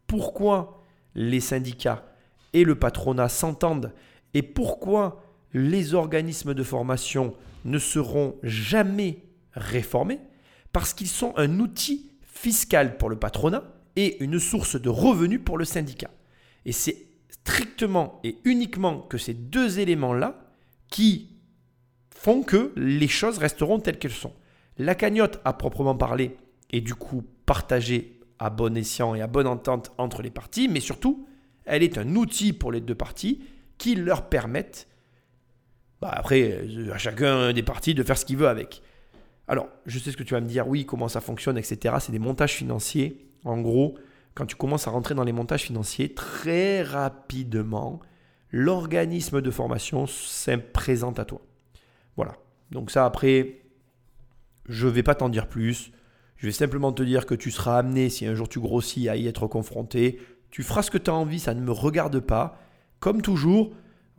Pourquoi les syndicats et le patronat s'entendent et pourquoi les organismes de formation ne seront jamais réformés? Parce qu'ils sont un outil fiscal pour le patronat et une source de revenus pour le syndicat. Et c'est strictement et uniquement que ces deux éléments-là qui font que les choses resteront telles qu'elles sont. La cagnotte, à proprement parler, est du coup partagée à bon escient et à bonne entente entre les parties, mais surtout, elle est un outil pour les deux parties qui leur permettent, bah, après, euh, à chacun des partis de faire ce qu'il veut avec. Alors, je sais ce que tu vas me dire, oui, comment ça fonctionne, etc. C'est des montages financiers. En gros, quand tu commences à rentrer dans les montages financiers, très rapidement, l'organisme de formation se présente à toi. Voilà. Donc ça, après, je ne vais pas t'en dire plus. Je vais simplement te dire que tu seras amené, si un jour tu grossis, à y être confronté. Tu feras ce que tu as envie, ça ne me regarde pas. Comme toujours,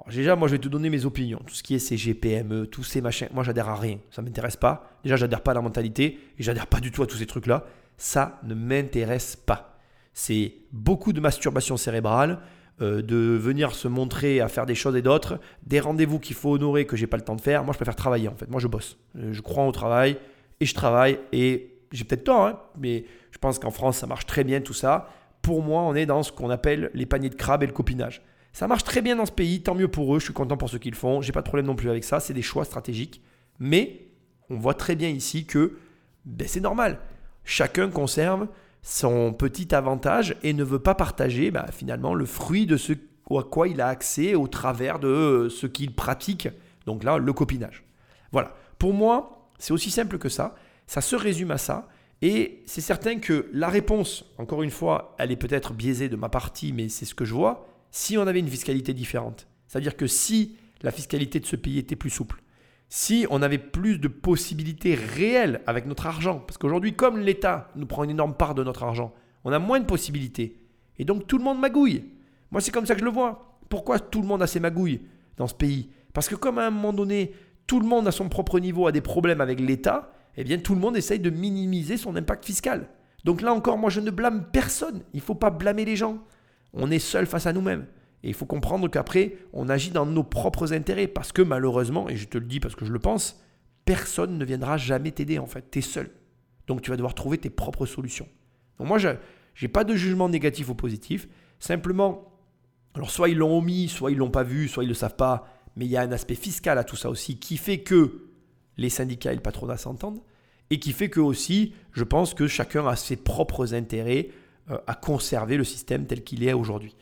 déjà, moi, je vais te donner mes opinions. Tout ce qui est CGPME, tous ces machins, moi, j'adhère à rien. Ça ne m'intéresse pas. Déjà, j'adhère pas à la mentalité et j'adhère pas du tout à tous ces trucs-là. Ça ne m'intéresse pas. C'est beaucoup de masturbation cérébrale, euh, de venir se montrer à faire des choses et d'autres, des rendez-vous qu'il faut honorer que j'ai pas le temps de faire. Moi, je préfère travailler en fait. Moi, je bosse. Euh, je crois au travail et je travaille et j'ai peut-être tort, hein, mais je pense qu'en France, ça marche très bien tout ça. Pour moi, on est dans ce qu'on appelle les paniers de crabes et le copinage. Ça marche très bien dans ce pays, tant mieux pour eux, je suis content pour ce qu'ils font, j'ai pas de problème non plus avec ça, c'est des choix stratégiques. Mais on voit très bien ici que ben, c'est normal. Chacun conserve son petit avantage et ne veut pas partager bah, finalement le fruit de ce à quoi il a accès au travers de euh, ce qu'il pratique. Donc là, le copinage. Voilà. Pour moi, c'est aussi simple que ça. Ça se résume à ça. Et c'est certain que la réponse, encore une fois, elle est peut-être biaisée de ma partie, mais c'est ce que je vois. Si on avait une fiscalité différente, c'est-à-dire que si la fiscalité de ce pays était plus souple, si on avait plus de possibilités réelles avec notre argent. Parce qu'aujourd'hui, comme l'État nous prend une énorme part de notre argent, on a moins de possibilités. Et donc tout le monde magouille. Moi, c'est comme ça que je le vois. Pourquoi tout le monde a ses magouilles dans ce pays? Parce que comme à un moment donné, tout le monde à son propre niveau a des problèmes avec l'État, eh bien tout le monde essaye de minimiser son impact fiscal. Donc là encore, moi je ne blâme personne. Il ne faut pas blâmer les gens. On est seul face à nous-mêmes. Et il faut comprendre qu'après, on agit dans nos propres intérêts. Parce que malheureusement, et je te le dis parce que je le pense, personne ne viendra jamais t'aider en fait. Tu es seul. Donc tu vas devoir trouver tes propres solutions. Donc moi, je n'ai pas de jugement négatif ou positif. Simplement, alors soit ils l'ont omis, soit ils l'ont pas vu, soit ils ne le savent pas. Mais il y a un aspect fiscal à tout ça aussi qui fait que les syndicats et le patronat s'entendent. Et qui fait que aussi, je pense que chacun a ses propres intérêts à conserver le système tel qu'il est aujourd'hui.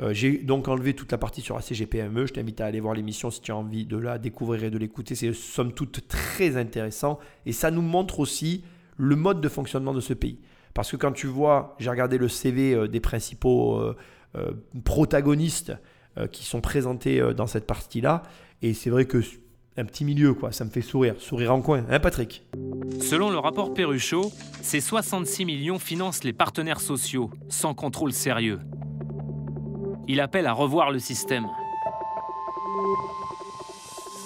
Euh, j'ai donc enlevé toute la partie sur la CGPME. Je t'invite à aller voir l'émission si tu as envie de la découvrir et de l'écouter. C'est somme toute très intéressant et ça nous montre aussi le mode de fonctionnement de ce pays. Parce que quand tu vois, j'ai regardé le CV euh, des principaux euh, protagonistes qui sont présentés dans cette partie-là, et c'est vrai que un petit milieu, quoi, ça me fait sourire, sourire en coin, hein Patrick? Selon le rapport Perruchot, ces 66 millions financent les partenaires sociaux, sans contrôle sérieux. Il appelle à revoir le système.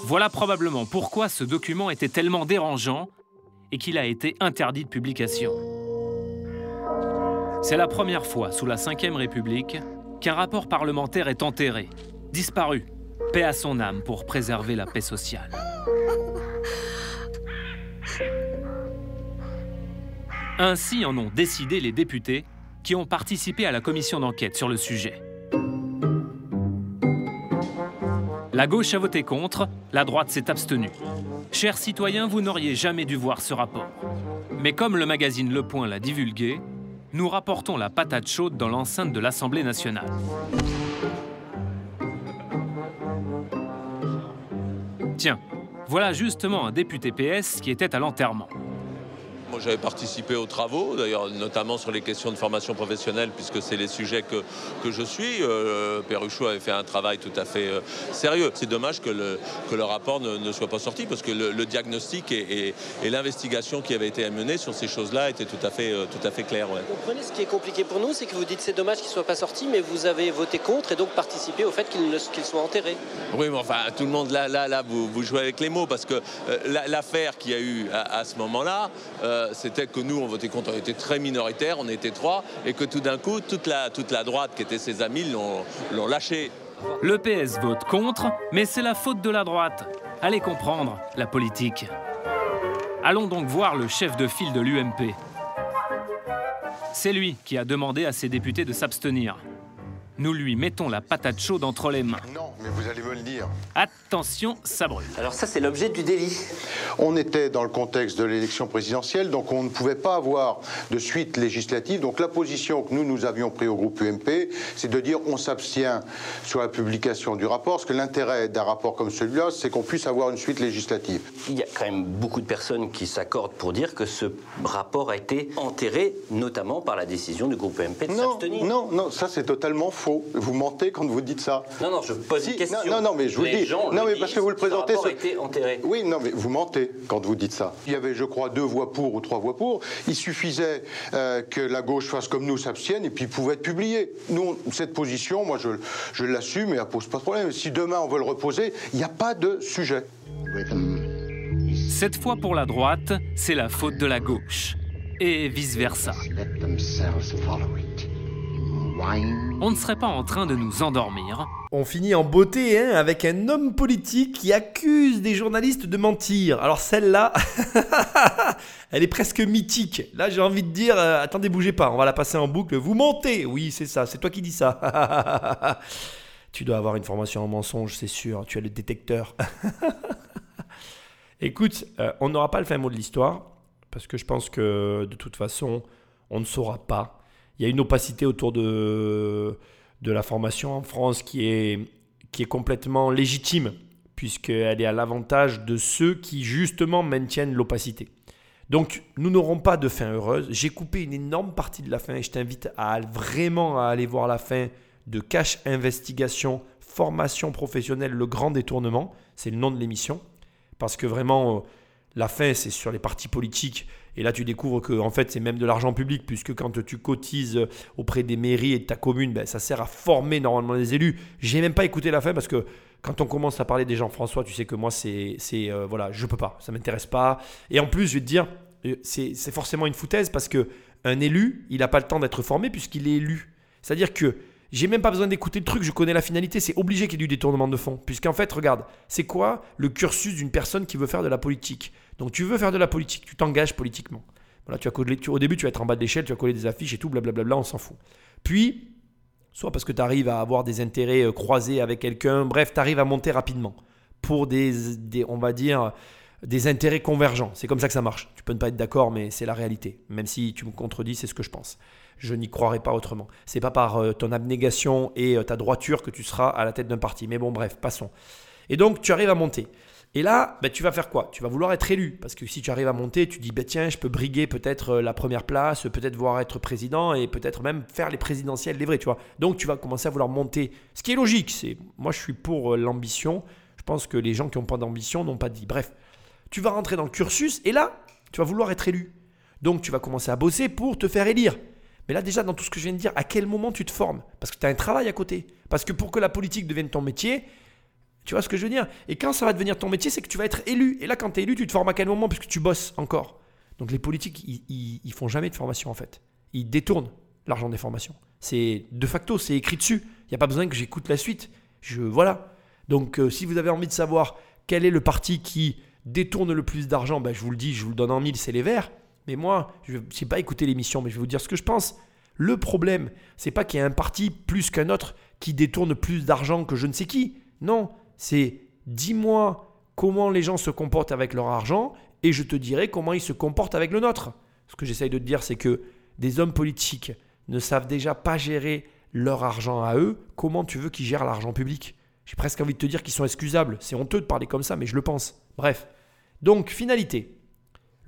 Voilà probablement pourquoi ce document était tellement dérangeant et qu'il a été interdit de publication. C'est la première fois sous la Ve République qu'un rapport parlementaire est enterré, disparu, paix à son âme pour préserver la paix sociale. Ainsi en ont décidé les députés qui ont participé à la commission d'enquête sur le sujet. La gauche a voté contre, la droite s'est abstenue. Chers citoyens, vous n'auriez jamais dû voir ce rapport. Mais comme le magazine Le Point l'a divulgué, nous rapportons la patate chaude dans l'enceinte de l'Assemblée nationale. Tiens, voilà justement un député PS qui était à l'enterrement. Moi, j'avais participé aux travaux, d'ailleurs, notamment sur les questions de formation professionnelle, puisque c'est les sujets que, que je suis. Euh, Perruchot avait fait un travail tout à fait euh, sérieux. C'est dommage que le, que le rapport ne, soit pas sorti, parce que le, diagnostic et, et, l'investigation qui avait été menée sur ces choses-là étaient tout à fait, euh, tout à fait claires. Vous comprenez, ce qui est compliqué pour nous, c'est que vous dites c'est dommage qu'il ne soit pas sorti, mais vous avez voté contre et donc participé au fait qu'il soit enterré. Oui, mais enfin, tout le monde, là, là, là vous, vous jouez avec les mots, parce que l'affaire qu'il y a eu à, ce moment-là, c'était que nous, on votait contre, on était très minoritaire, on était trois, et que tout d'un coup, toute la, toute la droite qui était ses amis l'ont lâché. Le PS vote contre, mais c'est la faute de la droite. Allez comprendre la politique. Allons donc voir le chef de file de l'UMP. C'est lui qui a demandé à ses députés de s'abstenir nous lui mettons la patate chaude entre les mains. Non, mais vous allez me le dire. Attention, ça brûle. Alors ça, c'est l'objet du délit. On était dans le contexte de l'élection présidentielle, donc on ne pouvait pas avoir de suite législative. Donc la position que nous, nous avions prise au groupe UMP, c'est de dire on s'abstient sur la publication du rapport, parce que l'intérêt d'un rapport comme celui-là, c'est qu'on puisse avoir une suite législative. Il y a quand même beaucoup de personnes qui s'accordent pour dire que ce rapport a été enterré, notamment par la décision du groupe UMP de s'abstenir. Non, non, ça c'est totalement faux. Vous mentez quand vous dites ça. Non, non, je pose une question. Non, non, mais je vous dis. non, mais parce que vous le présentez. Ce... été enterré. Oui, non, mais vous mentez quand vous dites ça. Il y avait, je crois, deux voix pour ou trois voix pour. Il suffisait euh, que la gauche fasse comme nous, s'abstienne, et puis il pouvait être publié. Nous, cette position, moi, je, je l'assume et elle pose pas de problème. Si demain on veut le reposer, il n'y a pas de sujet. Cette fois pour la droite, c'est la faute de la gauche. Et vice-versa. On ne serait pas en train de nous endormir. On finit en beauté hein, avec un homme politique qui accuse des journalistes de mentir. Alors celle-là, elle est presque mythique. Là j'ai envie de dire, euh, attendez, bougez pas, on va la passer en boucle. Vous mentez Oui, c'est ça, c'est toi qui dis ça. tu dois avoir une formation en mensonge, c'est sûr, tu as le détecteur. Écoute, euh, on n'aura pas le fin mot de l'histoire, parce que je pense que de toute façon, on ne saura pas il y a une opacité autour de, de la formation en France qui est, qui est complètement légitime, puisqu'elle est à l'avantage de ceux qui justement maintiennent l'opacité. Donc nous n'aurons pas de fin heureuse. J'ai coupé une énorme partie de la fin et je t'invite à vraiment à aller voir la fin de Cash Investigation, formation professionnelle, le grand détournement. C'est le nom de l'émission. Parce que vraiment, euh, la fin, c'est sur les partis politiques et là, tu découvres que en fait, c'est même de l'argent public, puisque quand tu cotises auprès des mairies et de ta commune, ben, ça sert à former normalement les élus. J'ai même pas écouté la fin parce que quand on commence à parler des gens, François, tu sais que moi, c'est, c'est euh, voilà, je peux pas, ça m'intéresse pas. Et en plus, je vais te dire, euh, c'est, c'est forcément une foutaise parce que un élu, il n'a pas le temps d'être formé puisqu'il est élu. C'est-à-dire que j'ai même pas besoin d'écouter le truc, je connais la finalité, c'est obligé qu'il y ait du détournement de fonds. Puisqu'en fait, regarde, c'est quoi le cursus d'une personne qui veut faire de la politique? Donc tu veux faire de la politique, tu t'engages politiquement. Voilà, tu as au début, tu vas être en bas de l'échelle, tu vas coller des affiches et tout, blablabla, on s'en fout. Puis, soit parce que tu arrives à avoir des intérêts euh, croisés avec quelqu'un, bref, tu arrives à monter rapidement pour des, des, on va dire, des intérêts convergents. C'est comme ça que ça marche. Tu peux ne pas être d'accord, mais c'est la réalité. Même si tu me contredis, c'est ce que je pense. Je n'y croirais pas autrement. C'est pas par euh, ton abnégation et euh, ta droiture que tu seras à la tête d'un parti. Mais bon, bref, passons. Et donc, tu arrives à monter. Et là, bah, tu vas faire quoi? Tu vas vouloir être élu. Parce que si tu arrives à monter, tu dis, bah, tiens, je peux briguer peut-être euh, la première place, peut-être voir être président et peut-être même faire les présidentielles, les vrais, tu vois. Donc, tu vas commencer à vouloir monter. Ce qui est logique. C'est, moi, je suis pour l'ambition. Je pense que les gens qui n'ont pas d'ambition n'ont pas dit. Bref, tu vas rentrer dans le cursus et là, tu vas vouloir être élu. Donc, tu vas commencer à bosser pour te faire élire. Mais là, déjà, dans tout ce que je viens de dire, à quel moment tu te formes? Parce que tu as un travail à côté. Parce que pour que la politique devienne ton métier, tu vois ce que je veux dire? Et quand ça va devenir ton métier, c'est que tu vas être élu. Et là, quand tu es élu, tu te formes à quel moment? Puisque tu bosses encore. Donc les politiques, ils, ils, font jamais de formation en fait. Ils détournent l'argent des formations. C'est de facto, c'est écrit dessus. Il n'y a pas besoin que j'écoute la suite. Je voilà. Donc euh, si vous avez envie de savoir quel est le parti qui détourne le plus d'argent, ben, je vous le dis, je vous le donne en mille, c'est les Verts. Mais moi, je n'ai pas écouté l'émission, mais je vais vous dire ce que je pense. Le problème, c'est pas qu'il y a un parti plus qu'un autre qui détourne plus d'argent que je ne sais qui. Non, c'est dis-moi comment les gens se comportent avec leur argent et je te dirai comment ils se comportent avec le nôtre. Ce que j'essaye de te dire, c'est que des hommes politiques ne savent déjà pas gérer leur argent à eux. Comment tu veux qu'ils gèrent l'argent public? J'ai presque envie de te dire qu'ils sont excusables. C'est honteux de parler comme ça, mais je le pense. Bref. Donc, finalité.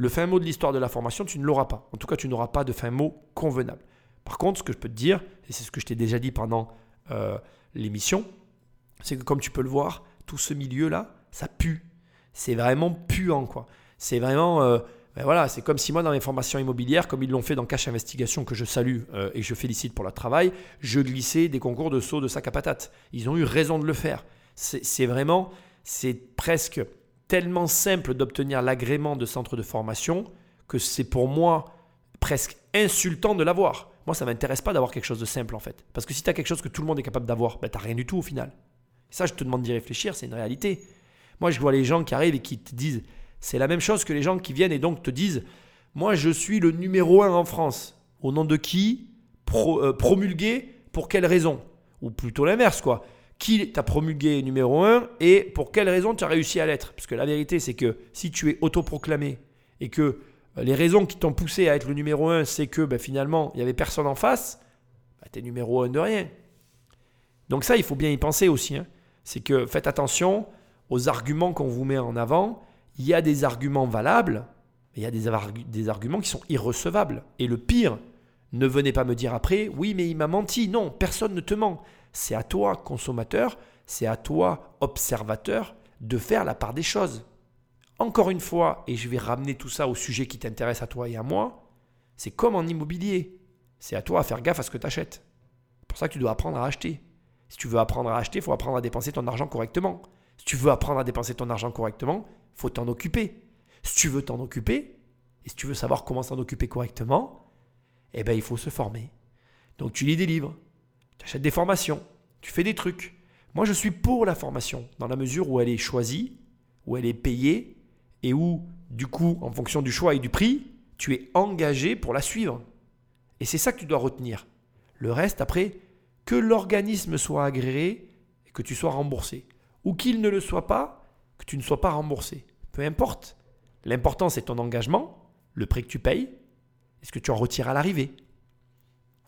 Le fin mot de l'histoire de la formation, tu ne l'auras pas. En tout cas, tu n'auras pas de fin mot convenable. Par contre, ce que je peux te dire, et c'est ce que je t'ai déjà dit pendant euh, l'émission, c'est que comme tu peux le voir, tout ce milieu-là, ça pue. C'est vraiment puant, quoi. C'est vraiment... euh, ben voilà, c'est comme si moi, dans mes formations immobilières, comme ils l'ont fait dans Cash Investigation, que je salue euh, et que je félicite pour leur travail, je glissais des concours de saut de sac à patate. Ils ont eu raison de le faire. C'est c'est vraiment, c'est presque tellement simple d'obtenir l'agrément de centre de formation que c'est pour moi presque insultant de l'avoir. Moi, ça ne m'intéresse pas d'avoir quelque chose de simple en fait. Parce que si tu as quelque chose que tout le monde est capable d'avoir, ben, tu n'as rien du tout au final. Et ça, je te demande d'y réfléchir, c'est une réalité. Moi, je vois les gens qui arrivent et qui te disent, c'est la même chose que les gens qui viennent et donc te disent, moi, je suis le numéro un en France. Au nom de qui? Euh, Promulgué Pour quelle raison? Ou plutôt l'inverse, quoi. Qui t'a promulgué numéro un et pour quelle raison tu as réussi à l'être Parce que la vérité, c'est que si tu es autoproclamé et que euh, les raisons qui t'ont poussé à être le numéro un, c'est que ben, finalement, il n'y avait personne en face, ben, tu es numéro un de rien. Donc ça, il faut bien y penser aussi. hein. C'est que faites attention aux arguments qu'on vous met en avant. Il y a des arguments valables, mais il y a des arguments qui sont irrecevables. Et le pire, ne venez pas me dire après, oui, mais il m'a menti. Non, personne ne te ment. C'est à toi, consommateur, c'est à toi, observateur, de faire la part des choses. Encore une fois, et je vais ramener tout ça au sujet qui t'intéresse à toi et à moi, c'est comme en immobilier. C'est à toi à faire gaffe à ce que tu achètes. C'est pour ça que tu dois apprendre à acheter. Si tu veux apprendre à acheter, il faut apprendre à dépenser ton argent correctement. Si tu veux apprendre à dépenser ton argent correctement, il faut t'en occuper. Si tu veux t'en occuper, et si tu veux savoir comment s'en occuper correctement, eh ben, il faut se former. Donc tu lis des livres, tu achètes des formations, tu fais des trucs. Moi, je suis pour la formation, dans la mesure où elle est choisie, où elle est payée, et où, du coup, en fonction du choix et du prix, tu es engagé pour la suivre. Et c'est ça que tu dois retenir. Le reste, après, que l'organisme soit agréé et que tu sois remboursé. Ou qu'il ne le soit pas, que tu ne sois pas remboursé. Peu importe. L'important, c'est ton engagement, le prix que tu payes, et ce que tu en retires à l'arrivée.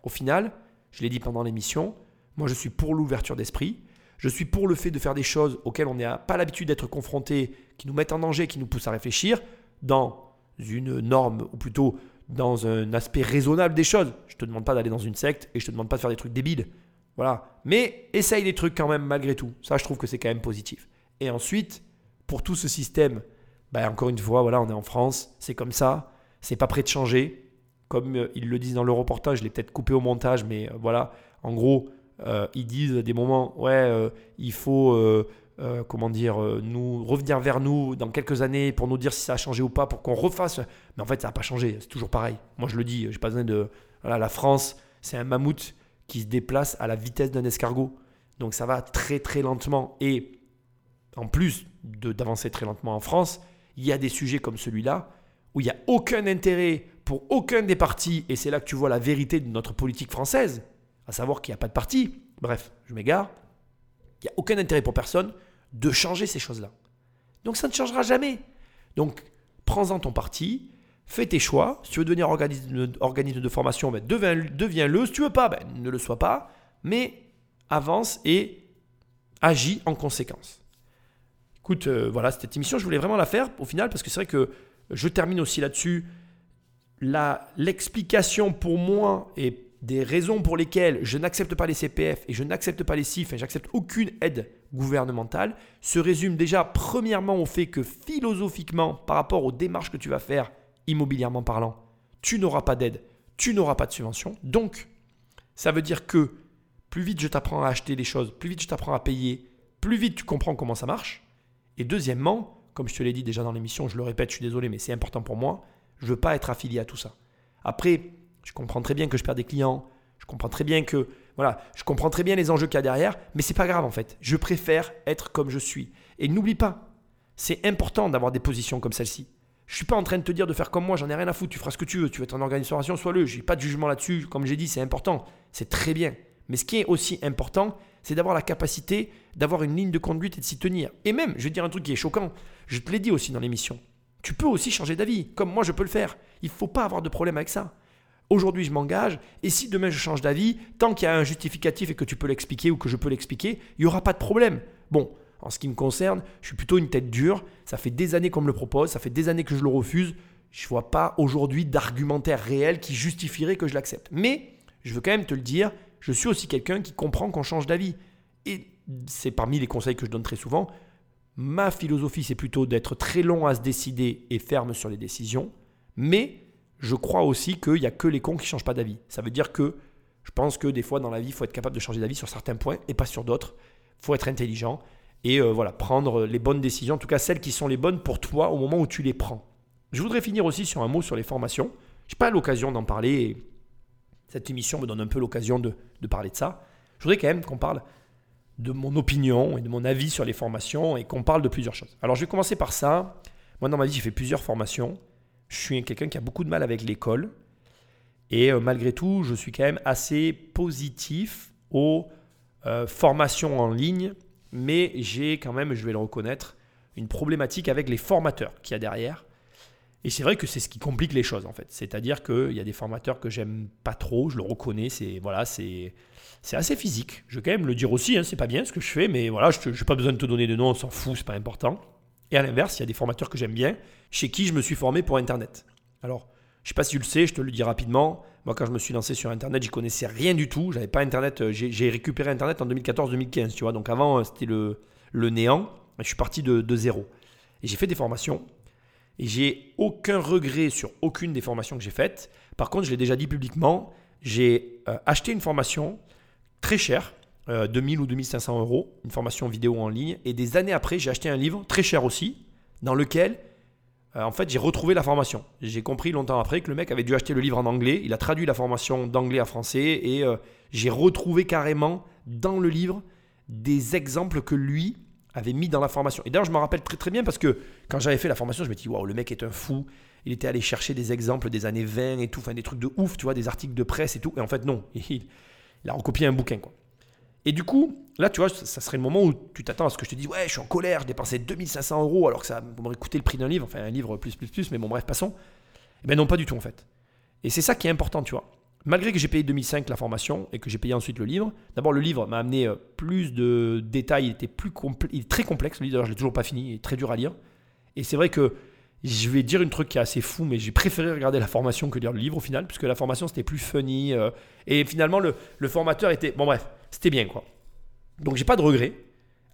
Au final, je l'ai dit pendant l'émission, moi je suis pour l'ouverture d'esprit. Je suis pour le fait de faire des choses auxquelles on n'a pas l'habitude d'être confronté, qui nous mettent en danger, qui nous poussent à réfléchir, dans une norme, ou plutôt dans un aspect raisonnable des choses. Je te demande pas d'aller dans une secte et je te demande pas de faire des trucs débiles. Voilà. Mais essaye des trucs quand même malgré tout. Ça, je trouve que c'est quand même positif. Et ensuite, pour tout ce système, bah, encore une fois, voilà, on est en France, c'est comme ça, c'est pas prêt de changer. Comme euh, ils le disent dans le reportage, je l'ai peut-être coupé au montage, mais euh, voilà, en gros, euh, ils disent des moments, ouais, il faut, comment dire, nous revenir vers nous dans quelques années pour nous dire si ça a changé ou pas, pour qu'on refasse. Mais en fait, ça n'a pas changé, c'est toujours pareil. Moi, je le dis, j'ai pas besoin de. Voilà, la France, c'est un mammouth qui se déplace à la vitesse d'un escargot. Donc ça va très très lentement. Et en plus d'avancer très lentement en France, il y a des sujets comme celui-là où il n'y a aucun intérêt pour aucun des partis, et c'est là que tu vois la vérité de notre politique française, à savoir qu'il n'y a pas de parti. Bref, je m'égare. Il n'y a aucun intérêt pour personne de changer ces choses-là. Donc ça ne changera jamais. Donc prends-en ton parti, fais tes choix. Si tu veux devenir organisme, organisme de formation, ben, deviens- deviens-le. Si tu veux pas, ben, ne le sois pas. Mais avance et agis en conséquence. Écoute, euh, voilà, cette émission, je voulais vraiment la faire au final parce que c'est vrai que je termine aussi là-dessus. L'explication pour moi et des raisons pour lesquelles je n'accepte pas les CPF et je n'accepte pas les CIF et j'accepte aucune aide gouvernementale se résume déjà premièrement au fait que philosophiquement, par rapport aux démarches que tu vas faire immobilièrement parlant, tu n'auras pas d'aide, tu n'auras pas de subvention. Donc, ça veut dire que plus vite je t'apprends à acheter des choses, plus vite je t'apprends à payer, plus vite tu comprends comment ça marche. Et deuxièmement, comme je te l'ai dit déjà dans l'émission, je le répète, je suis désolé, mais c'est important pour moi, je ne veux pas être affilié à tout ça. Après, je comprends très bien que je perds des clients, je comprends très bien que voilà, je comprends très bien les enjeux qu'il y a derrière, mais c'est pas grave en fait. Je préfère être comme je suis. Et n'oublie pas, c'est important d'avoir des positions comme celle-ci. Je suis pas en train de te dire de faire comme moi, j'en ai rien à foutre, tu feras ce que tu veux, tu veux être en organisation, sois-le, j'ai pas de jugement là-dessus, comme j'ai dit, c'est important, c'est très bien. Mais ce qui est aussi important, c'est d'avoir la capacité d'avoir une ligne de conduite et de s'y tenir. Et même, je vais dire un truc qui est choquant, je te l'ai dit aussi dans l'émission, tu peux aussi changer d'avis, comme moi je peux le faire. Il faut pas avoir de problème avec ça. Aujourd'hui, je m'engage, et si demain je change d'avis, tant qu'il y a un justificatif et que tu peux l'expliquer ou que je peux l'expliquer, il n'y aura pas de problème. Bon, en ce qui me concerne, je suis plutôt une tête dure, ça fait des années qu'on me le propose, ça fait des années que je le refuse, Je vois pas aujourd'hui d'argumentaire réel qui justifierait que je l'accepte. Mais je veux quand même te le dire, je suis aussi quelqu'un qui comprend qu'on change d'avis. Et c'est parmi les conseils que je donne très souvent. Ma philosophie, c'est plutôt d'être très long à se décider et ferme sur les décisions. Mais je crois aussi qu'il n'y a que les cons qui ne changent pas d'avis. Ça veut dire que je pense que des fois dans la vie, il faut être capable de changer d'avis sur certains points et pas sur d'autres. Il faut être intelligent et euh, voilà, prendre les bonnes décisions, en tout cas celles qui sont les bonnes pour toi au moment où tu les prends. Je voudrais finir aussi sur un mot sur les formations. Je n'ai pas l'occasion d'en parler. Et cette émission me donne un peu l'occasion de, de parler de ça. Je voudrais quand même qu'on parle de mon opinion et de mon avis sur les formations et qu'on parle de plusieurs choses. Alors je vais commencer par ça. Moi dans ma vie j'ai fait plusieurs formations. Je suis quelqu'un qui a beaucoup de mal avec l'école. Et euh, malgré tout, je suis quand même assez positif aux euh, formations en ligne. Mais j'ai quand même, je vais le reconnaître, une problématique avec les formateurs qu'il y a derrière. Et c'est vrai que c'est ce qui complique les choses en fait. C'est-à-dire qu'il y a des formateurs que j'aime pas trop, je le reconnais, c'est voilà, c'est c'est assez physique. Je vais quand même le dire aussi, hein, c'est pas bien ce que je fais, mais voilà, je n'ai pas besoin de te donner de nom, on s'en fout, c'est pas important. Et à l'inverse, il y a des formateurs que j'aime bien, chez qui je me suis formé pour Internet. Alors, je sais pas si tu le sais, je te le dis rapidement. Moi, quand je me suis lancé sur Internet, j'y connaissais rien du tout. J'avais pas Internet. Euh, j'ai récupéré Internet en 2014-2015, tu vois. Donc avant, euh, c'était le, le néant. Je suis parti de, de zéro. Et j'ai fait des formations. Et j'ai aucun regret sur aucune des formations que j'ai faites. Par contre, je l'ai déjà dit publiquement, j'ai euh, acheté une formation très cher, 2000 ou 2500 euros, une formation vidéo en ligne. Et des années après, j'ai acheté un livre très cher aussi, dans lequel, en fait, j'ai retrouvé la formation. J'ai compris longtemps après que le mec avait dû acheter le livre en anglais. Il a traduit la formation d'anglais à français et j'ai retrouvé carrément dans le livre des exemples que lui avait mis dans la formation. Et d'ailleurs, je me rappelle très très bien parce que quand j'avais fait la formation, je me dis waouh, le mec est un fou. Il était allé chercher des exemples des années 20 et tout, enfin des trucs de ouf, tu vois, des articles de presse et tout. Et en fait, non, il a recopié un bouquin quoi. Et du coup, là, tu vois, ça serait le moment où tu t'attends à ce que je te dise Ouais, je suis en colère, je dépensais 2500 euros alors que ça m'aurait coûté le prix d'un livre, enfin un livre plus, plus, plus, mais bon, bref, passons. Eh bien, non, pas du tout en fait. Et c'est ça qui est important, tu vois. Malgré que j'ai payé 2005 la formation et que j'ai payé ensuite le livre, d'abord le livre m'a amené plus de détails, il était plus il est très complexe, le livre d'ailleurs je l'ai toujours pas fini, il est très dur à lire. Et c'est vrai que je vais dire une truc qui est assez fou, mais j'ai préféré regarder la formation que lire le livre au final, puisque la formation c'était plus funny. et finalement le, formateur était... Bon bref, c'était bien quoi. Donc j'ai pas de regrets.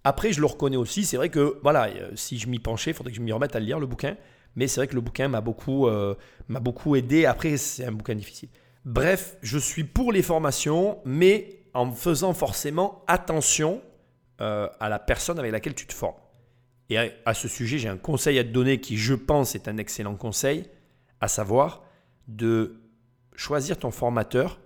Après je le reconnais aussi, c'est vrai que voilà, si je m'y penchais, il faudrait que je m'y remette à lire le bouquin. Mais c'est vrai que le bouquin m'a beaucoup, m'a beaucoup aidé. Après c'est un bouquin difficile. Bref, je suis pour les formations, mais en faisant forcément attention euh, à la personne avec laquelle tu te formes. Et à, ce sujet, j'ai un conseil à te donner qui, je pense, est un excellent conseil, à savoir de choisir ton formateur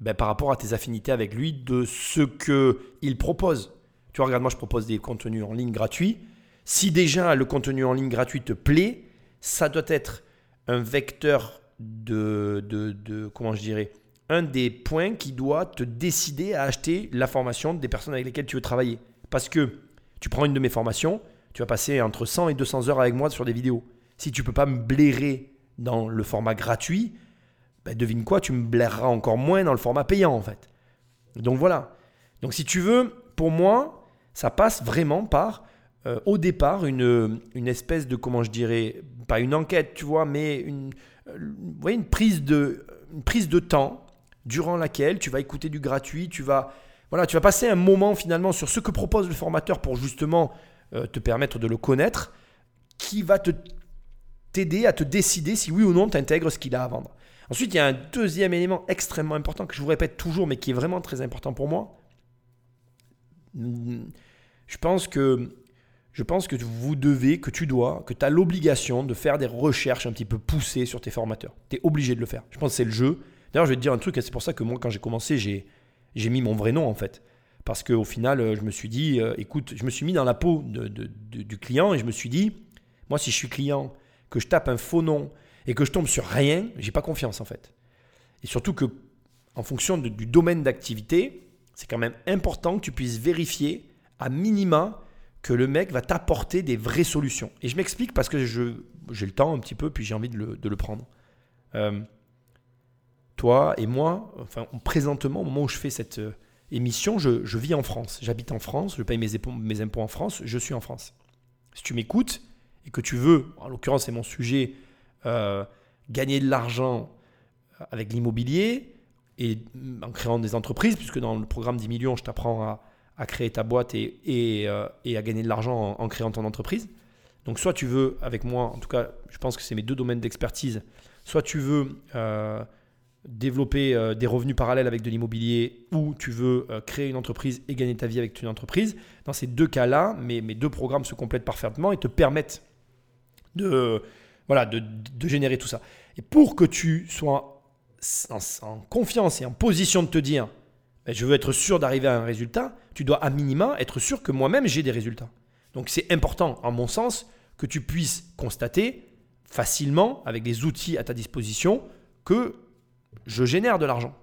ben, par rapport à tes affinités avec lui, de ce qu'il propose. Tu vois, regarde, moi, je propose des contenus en ligne gratuits. Si déjà le contenu en ligne gratuit te plaît, ça doit être un vecteur de, de, de, comment je dirais, un des points qui doit te décider à acheter la formation des personnes avec lesquelles tu veux travailler. Parce que tu prends une de mes formations, tu vas passer entre 100 et 200 heures avec moi sur des vidéos. Si tu peux pas me blairer dans le format gratuit, ben devine quoi, tu me blaireras encore moins dans le format payant en fait. Donc voilà. Donc si tu veux, pour moi, ça passe vraiment par euh, au départ une, une espèce de, comment je dirais, pas une enquête, tu vois, mais une, voyez, une prise de, une prise de temps durant laquelle tu vas écouter du gratuit, tu vas, voilà, tu vas passer un moment finalement sur ce que propose le formateur pour justement euh, te permettre de le connaître, qui va te t'aider à te décider si oui ou non tu intègres ce qu'il a à vendre. Ensuite, il y a un deuxième élément extrêmement important que je vous répète toujours, mais qui est vraiment très important pour moi. Je pense que je pense que vous devez, que tu dois, que tu as l'obligation de faire des recherches un petit peu poussées sur tes formateurs. Tu es obligé de le faire. Je pense que c'est le jeu. D'ailleurs, je vais te dire un truc, c'est pour ça que moi, quand j'ai commencé, j'ai, j'ai mis mon vrai nom en fait. Parce qu'au final, euh, je me suis dit, euh, écoute, je me suis mis dans la peau de, du client et je me suis dit, moi, si je suis client, que je tape un faux nom et que je tombe sur rien, j'ai pas confiance en fait. Et surtout que, en fonction du domaine d'activité, c'est quand même important que tu puisses vérifier à minima que le mec va t'apporter des vraies solutions. Et je m'explique parce que j'ai le temps un petit peu, puis j'ai envie de le, de le prendre. Euh, toi et moi, enfin présentement, au moment où je fais cette euh, émission, je, vis en France. J'habite en France, je paye mes, mes impôts en France, je suis en France. Si tu m'écoutes et que tu veux, en l'occurrence c'est mon sujet, euh, gagner de l'argent avec l'immobilier et en créant des entreprises, puisque dans le programme 10 millions, je t'apprends à, créer ta boîte et, et, euh, à gagner de l'argent en, créant ton entreprise. Donc soit tu veux, avec moi, en tout cas, je pense que c'est mes deux domaines d'expertise, soit tu veux euh, développer euh, des revenus parallèles avec de l'immobilier ou tu veux euh, créer une entreprise et gagner ta vie avec une entreprise. Dans ces deux cas-là, mes, mes deux programmes se complètent parfaitement et te permettent de, voilà, de, générer tout ça. Et pour que tu sois en, confiance et en position de te dire ben, je veux être sûr d'arriver à un résultat, tu dois à minima être sûr que moi-même j'ai des résultats. Donc c'est important, en mon sens, que tu puisses constater facilement, avec des outils à ta disposition, que je génère de l'argent.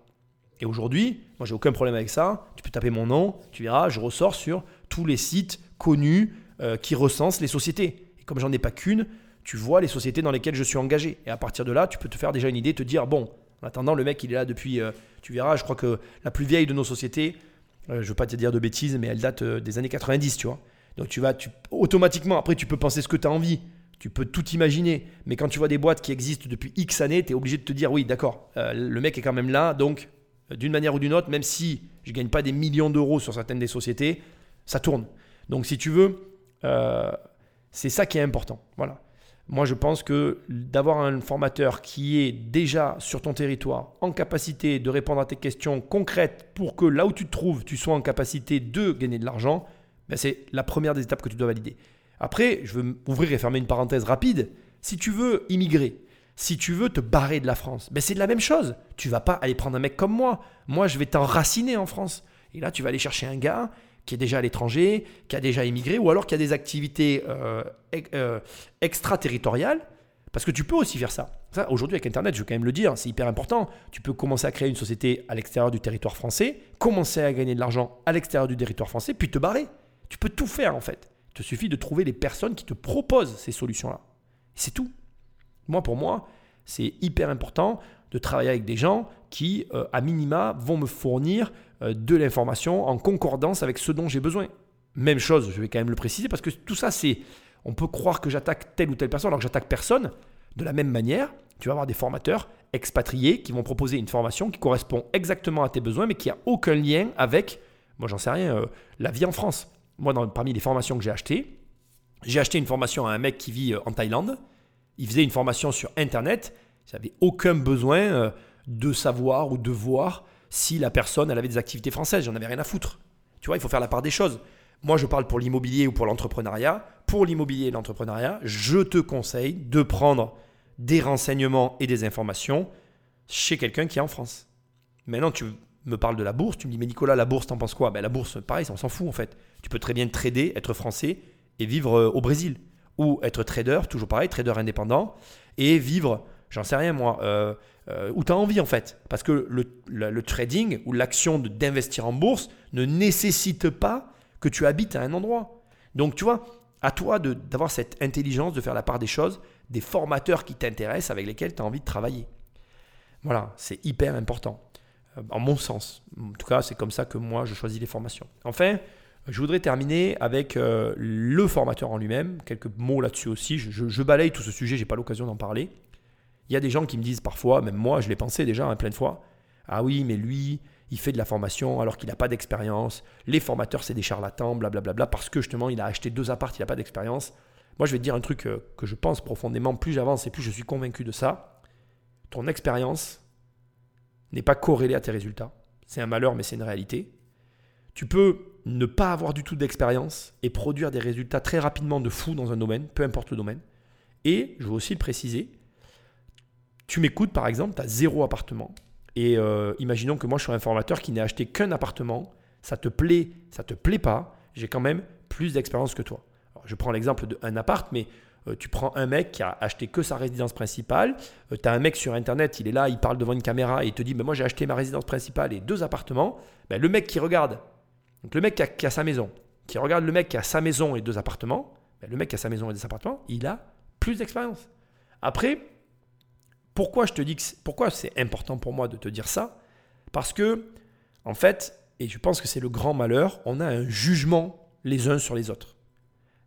Et aujourd'hui, moi j'ai aucun problème avec ça. Tu peux taper mon nom, tu verras, je ressors sur tous les sites connus euh, qui recensent les sociétés. Et comme j'en ai pas qu'une, tu vois les sociétés dans lesquelles je suis engagé. Et à partir de là, tu peux te faire déjà une idée, te dire bon, en attendant, le mec il est là depuis, euh, tu verras, je crois que la plus vieille de nos sociétés, euh, je veux pas te dire de bêtises, mais elle date des années 90, tu vois. Donc tu vas, automatiquement, après tu peux penser ce que tu as envie. Tu peux tout imaginer. Mais quand tu vois des boîtes qui existent depuis X années, tu es obligé de te dire oui, d'accord, euh, le mec est quand même là. Donc, euh, d'une manière ou d'une autre, même si je ne gagne pas des millions d'euros sur certaines des sociétés, ça tourne. Donc, si tu veux, euh, c'est ça qui est important. Voilà. Moi, je pense que d'avoir un formateur qui est déjà sur ton territoire, en capacité de répondre à tes questions concrètes pour que là où tu te trouves, tu sois en capacité de gagner de l'argent, ben c'est la première des étapes que tu dois valider. Après, je veux ouvrir et fermer une parenthèse rapide. Si tu veux immigrer, si tu veux te barrer de la France, ben c'est de la même chose. Tu vas pas aller prendre un mec comme moi. Moi, je vais t'enraciner en France. Et là, tu vas aller chercher un gars qui est déjà à l'étranger, qui a déjà immigré, ou alors qui a des activités euh, euh, extraterritoriales. Parce que tu peux aussi faire ça. ça Aujourd'hui, avec Internet, je veux quand même le dire, c'est hyper important. Tu peux commencer à créer une société à l'extérieur du territoire français, commencer à gagner de l'argent à l'extérieur du territoire français, puis te barrer. Tu peux tout faire en fait. Il te suffit de trouver les personnes qui te proposent ces solutions-là. C'est tout. Moi, pour moi, c'est hyper important de travailler avec des gens qui, euh, à minima, vont me fournir euh, de l'information en concordance avec ce dont j'ai besoin. Même chose, je vais quand même le préciser, parce que tout ça, c'est... On peut croire que j'attaque telle ou telle personne alors que j'attaque personne. De la même manière, tu vas avoir des formateurs expatriés qui vont proposer une formation qui correspond exactement à tes besoins, mais qui n'a aucun lien avec, moi j'en sais rien, euh, la vie en France moi, parmi les formations que j'ai achetées, j'ai acheté une formation à un mec qui vit euh, en Thaïlande. Il faisait une formation sur Internet. Il n'avait aucun besoin euh, de savoir ou de voir si la personne elle avait des activités françaises. J'en avais rien à foutre. Tu vois, il faut faire la part des choses. Moi, je parle pour l'immobilier ou pour l'entrepreneuriat. Pour l'immobilier et l'entrepreneuriat, je te conseille de prendre des renseignements et des informations chez quelqu'un qui est en France. Maintenant, tu me parles de la bourse, tu me dis, mais Nicolas, la bourse, t'en penses quoi? Ben, La bourse, pareil, on s'en fout en fait. Tu peux très bien trader, être français et vivre euh, au Brésil. Ou être trader, toujours pareil, trader indépendant, et vivre, j'en sais rien moi, euh, euh, où tu as envie en fait. Parce que le, trading ou l'action d'investir en bourse ne nécessite pas que tu habites à un endroit. Donc tu vois, à toi d'avoir cette intelligence, de faire la part des choses, des formateurs qui t'intéressent, avec lesquels tu as envie de travailler. Voilà, c'est hyper important, en mon sens. En tout cas, c'est comme ça que moi, je choisis les formations. Enfin, je voudrais terminer avec euh, le formateur en lui-même, quelques mots là-dessus aussi. Je, balaye tout ce sujet, j'ai pas l'occasion d'en parler. Il y a des gens qui me disent parfois, même moi, je l'ai pensé déjà hein, plein de fois, ah oui, mais lui, il fait de la formation alors qu'il n'a pas d'expérience. Les formateurs, c'est des charlatans, blablabla, parce que justement, il a acheté deux apparts, il n'a pas d'expérience. Moi, je vais te dire un truc euh, que je pense profondément, plus j'avance et plus je suis convaincu de ça. Ton expérience n'est pas corrélée à tes résultats. C'est un malheur, mais c'est une réalité. Tu peux ne pas avoir du tout d'expérience et produire des résultats très rapidement de fou dans un domaine, peu importe le domaine. Et je veux aussi le préciser, tu m'écoutes par exemple, tu as zéro appartement. Et euh, imaginons que moi je suis un formateur qui n'a acheté qu'un appartement, ça te plaît, ça te plaît pas, j'ai quand même plus d'expérience que toi. je prends l'exemple d'un appart, mais euh, tu prends un mec qui a acheté que sa résidence principale, euh, tu as un mec sur internet, il est là, il parle devant une caméra et il te dit mais Moi j'ai acheté ma résidence principale et deux appartements. Ben, le mec qui regarde donc le mec qui a, sa maison, qui regarde le mec qui a sa maison et deux appartements, ben, le mec qui a sa maison et deux appartements, il a plus d'expérience. Après, pourquoi je te dis pourquoi c'est important pour moi de te dire ça? Parce que en fait, et je pense que c'est le grand malheur, on a un jugement les uns sur les autres.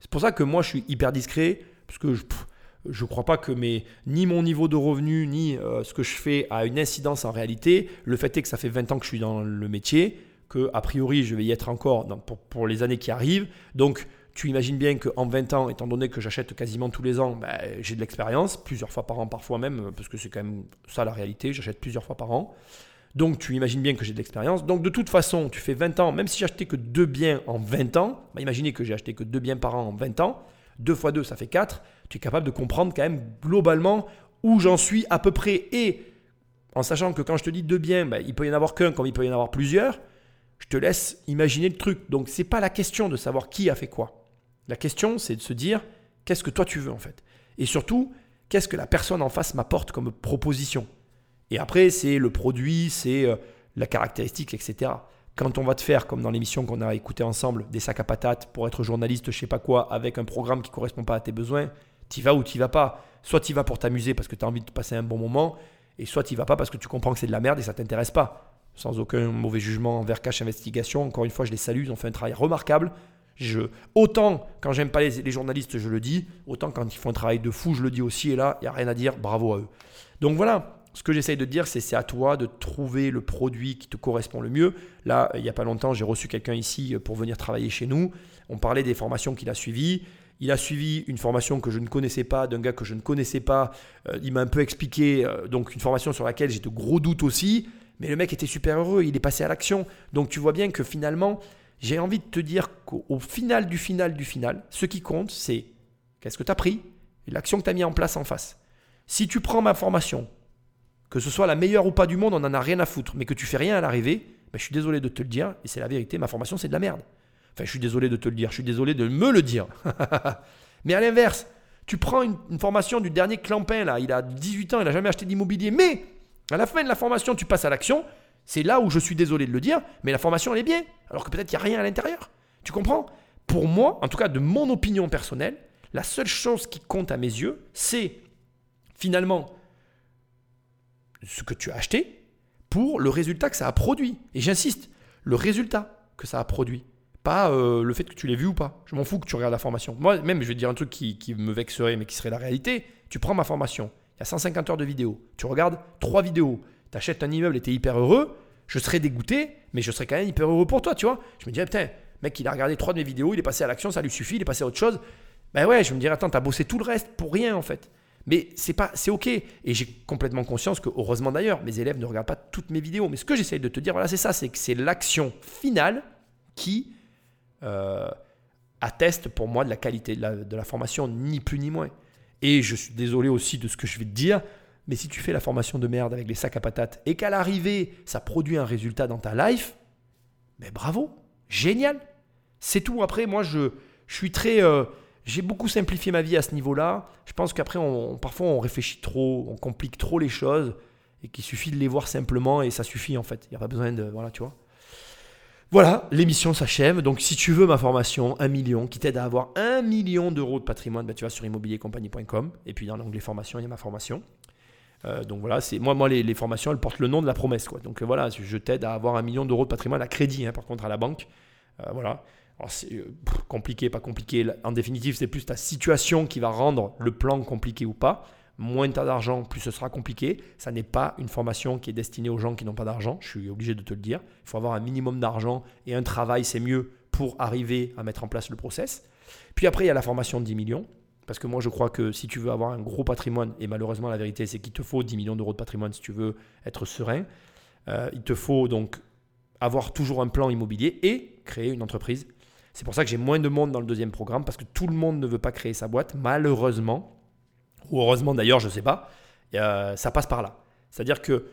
C'est pour ça que moi je suis hyper discret parce que je ne crois pas que mes, ni mon niveau de revenu, ni euh, ce que je fais a une incidence en réalité. Le fait est que ça fait 20 ans que je suis dans le métier, que a priori je vais y être encore pour, les années qui arrivent. Donc tu imagines bien qu'en 20 ans, étant donné que j'achète quasiment tous les ans, ben, j'ai de l'expérience, plusieurs fois par an parfois même, parce que c'est quand même ça la réalité, j'achète plusieurs fois par an. Donc tu imagines bien que j'ai de l'expérience. Donc de toute façon, tu fais 20 ans, même si j'ai acheté que deux biens en 20 ans, bah, imaginez que j'ai acheté que deux biens par an en 20 ans, 2 fois 2 ça fait 4, tu es capable de comprendre quand même globalement où j'en suis à peu près. Et en sachant que quand je te dis deux biens, bah, il peut y en avoir qu'un comme il peut y en avoir plusieurs, je te laisse imaginer le truc. Donc c'est pas la question de savoir qui a fait quoi. La question c'est de se dire qu'est-ce que toi tu veux en fait? Et surtout, qu'est-ce que la personne en face m'apporte comme proposition? Et après, c'est le produit, c'est euh, la caractéristique, etc. Quand on va te faire, comme dans l'émission qu'on a écouté ensemble, des sacs à patates pour être journaliste, je sais pas quoi, avec un programme qui ne correspond pas à tes besoins, tu vas ou tu vas pas. Soit tu vas pour t'amuser parce que tu as envie de passer un bon moment, et soit tu vas pas parce que tu comprends que c'est de la merde et ça t'intéresse pas. Sans aucun mauvais jugement envers Cash Investigation. Encore une fois, je les salue, ils ont fait un travail remarquable. Je, autant quand j'aime pas les, journalistes, je le dis, autant quand ils font un travail de fou, je le dis aussi. Et là, il n'y a rien à dire, bravo à eux. Donc voilà, ce que j'essaye de dire, c'est c'est à toi de trouver le produit qui te correspond le mieux. Là, il n'y a pas longtemps, j'ai reçu quelqu'un ici pour venir travailler chez nous. On parlait des formations qu'il a suivies. Il a suivi une formation que je ne connaissais pas, d'un gars que je ne connaissais pas. Euh, il m'a un peu expliqué, euh, donc une formation sur laquelle j'ai de gros doutes aussi. Mais le mec était super heureux, il est passé à l'action. Donc tu vois bien que finalement, j'ai envie de te dire qu'au final du final du final, ce qui compte, c'est qu'est-ce que tu as pris et l'action que tu as mis en place en face. Si tu prends ma formation, que ce soit la meilleure ou pas du monde, on n'en a rien à foutre, mais que tu fais rien à l'arrivée, ben, je suis désolé de te le dire, et c'est la vérité, ma formation c'est de la merde. Enfin, je suis désolé de te le dire, je suis désolé de me le dire. mais à l'inverse, tu prends une, formation du dernier clampin, là, il a 18 ans, il n'a jamais acheté d'immobilier, mais à la fin de la formation, tu passes à l'action, c'est là où je suis désolé de le dire, mais la formation, elle est bien, alors que peut-être il n'y a rien à l'intérieur. Tu comprends? Pour moi, en tout cas de mon opinion personnelle, la seule chose qui compte à mes yeux, c'est finalement ce que tu as acheté pour le résultat que ça a produit. Et j'insiste, le résultat que ça a produit. Pas euh, le fait que tu l'aies vu ou pas. Je m'en fous que tu regardes la formation. Moi, même, je vais dire un truc qui, me vexerait, mais qui serait la réalité. Tu prends ma formation, y a 150 heures de vidéos. Tu regardes trois vidéos. Tu achètes un immeuble et tu es hyper heureux. Je serais dégoûté, mais je serais quand même hyper heureux pour toi, tu vois. Je me dirais, putain, mec, il a regardé trois de mes vidéos, il est passé à l'action, ça lui suffit, il est passé à autre chose. Ben ouais, je me dirais, attends, t'as bossé tout le reste pour rien, en fait. Mais c'est pas, c'est ok. Et j'ai complètement conscience que, heureusement d'ailleurs, mes élèves ne regardent pas toutes mes vidéos. Mais ce que j'essaye de te dire, voilà, c'est ça, c'est que c'est l'action finale qui euh, atteste pour moi de la qualité de la, formation, ni plus ni moins. Et je suis désolé aussi de ce que je vais te dire, mais si tu fais la formation de merde avec les sacs à patates et qu'à l'arrivée, ça produit un résultat dans ta life, mais bravo, génial. C'est tout. Après, moi, je, je suis très. Euh, j'ai beaucoup simplifié ma vie à ce niveau-là. Je pense qu'après, on, parfois, on réfléchit trop, on complique trop les choses et qu'il suffit de les voir simplement et ça suffit en fait. Il n'y a pas besoin de. Voilà, tu vois. Voilà, l'émission s'achève. Donc, si tu veux ma formation, un million, qui t'aide à avoir un million d'euros de patrimoine, bah, tu vas sur immobiliercompagnie.com. Et puis, dans l'onglet formation, il y a ma formation. Euh, donc voilà, c'est moi, moi les, formations, elles portent le nom de la promesse. Quoi. Donc voilà, je t'aide à avoir un million d'euros de patrimoine à crédit, hein, par contre, à la banque. Euh, voilà c'est euh, compliqué, pas compliqué. En définitive, c'est plus ta situation qui va rendre le plan compliqué ou pas. Moins tu as d'argent, plus ce sera compliqué. Ça n'est pas une formation qui est destinée aux gens qui n'ont pas d'argent. Je suis obligé de te le dire. Il faut avoir un minimum d'argent et un travail, c'est mieux pour arriver à mettre en place le process. Puis après, il y a la formation de 10 millions. Parce que moi, je crois que si tu veux avoir un gros patrimoine, et malheureusement, la vérité, c'est qu'il te faut 10 millions d'euros de patrimoine si tu veux être serein, euh, il te faut donc avoir toujours un plan immobilier et créer une entreprise c'est pour ça que j'ai moins de monde dans le deuxième programme, parce que tout le monde ne veut pas créer sa boîte, malheureusement, ou heureusement d'ailleurs, je ne sais pas, ça passe par là. C'est-à-dire que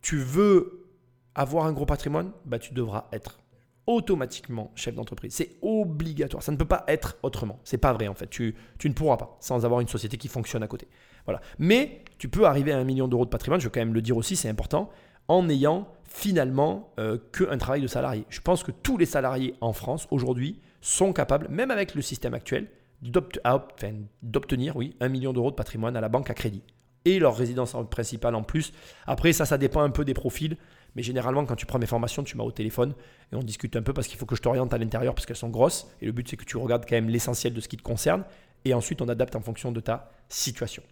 tu veux avoir un gros patrimoine, bah, tu devras être automatiquement chef d'entreprise. C'est obligatoire. Ça ne peut pas être autrement. C'est pas vrai en fait. Tu, tu, ne pourras pas sans avoir une société qui fonctionne à côté. Voilà. Mais tu peux arriver à un million d'euros de patrimoine. Je veux quand même le dire aussi, c'est important, en ayant finalement euh, qu'un travail de salarié. Je pense que tous les salariés en France aujourd'hui sont capables, même avec le système actuel, d'obtenir oui, un million d'euros de patrimoine à la banque à crédit. Et leur résidence principale en plus. Après, ça, ça dépend un peu des profils. Mais généralement, quand tu prends mes formations, tu m'as au téléphone et on discute un peu parce qu'il faut que je t'oriente à l'intérieur parce qu'elles sont grosses. Et le but, c'est que tu regardes quand même l'essentiel de ce qui te concerne. et ensuite on adapte en fonction de ta situation.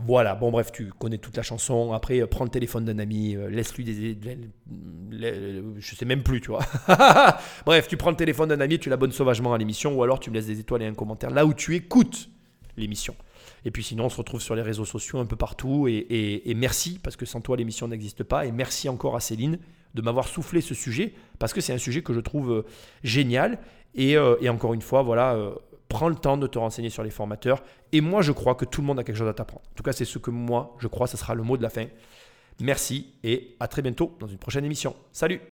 Voilà, bon bref, tu connais toute la chanson. Après, euh, prends le téléphone d'un ami, euh, laisse-lui des... Je sais même plus, tu vois. bref, tu prends le téléphone d'un ami, tu l'abonnes sauvagement à l'émission, ou alors tu me laisses des étoiles et un commentaire là où tu écoutes l'émission. Et puis sinon, on se retrouve sur les réseaux sociaux un peu partout. Et, merci, parce que sans toi, l'émission n'existe pas. Et merci encore à Céline de m'avoir soufflé ce sujet, parce que c'est un sujet que je trouve euh, génial. Et encore une fois, voilà, prends le temps de te renseigner sur les formateurs. Et moi, je crois que tout le monde a quelque chose à t'apprendre. En tout cas, c'est ce que moi, je crois, ce sera le mot de la fin. Merci et à très bientôt dans une prochaine émission. Salut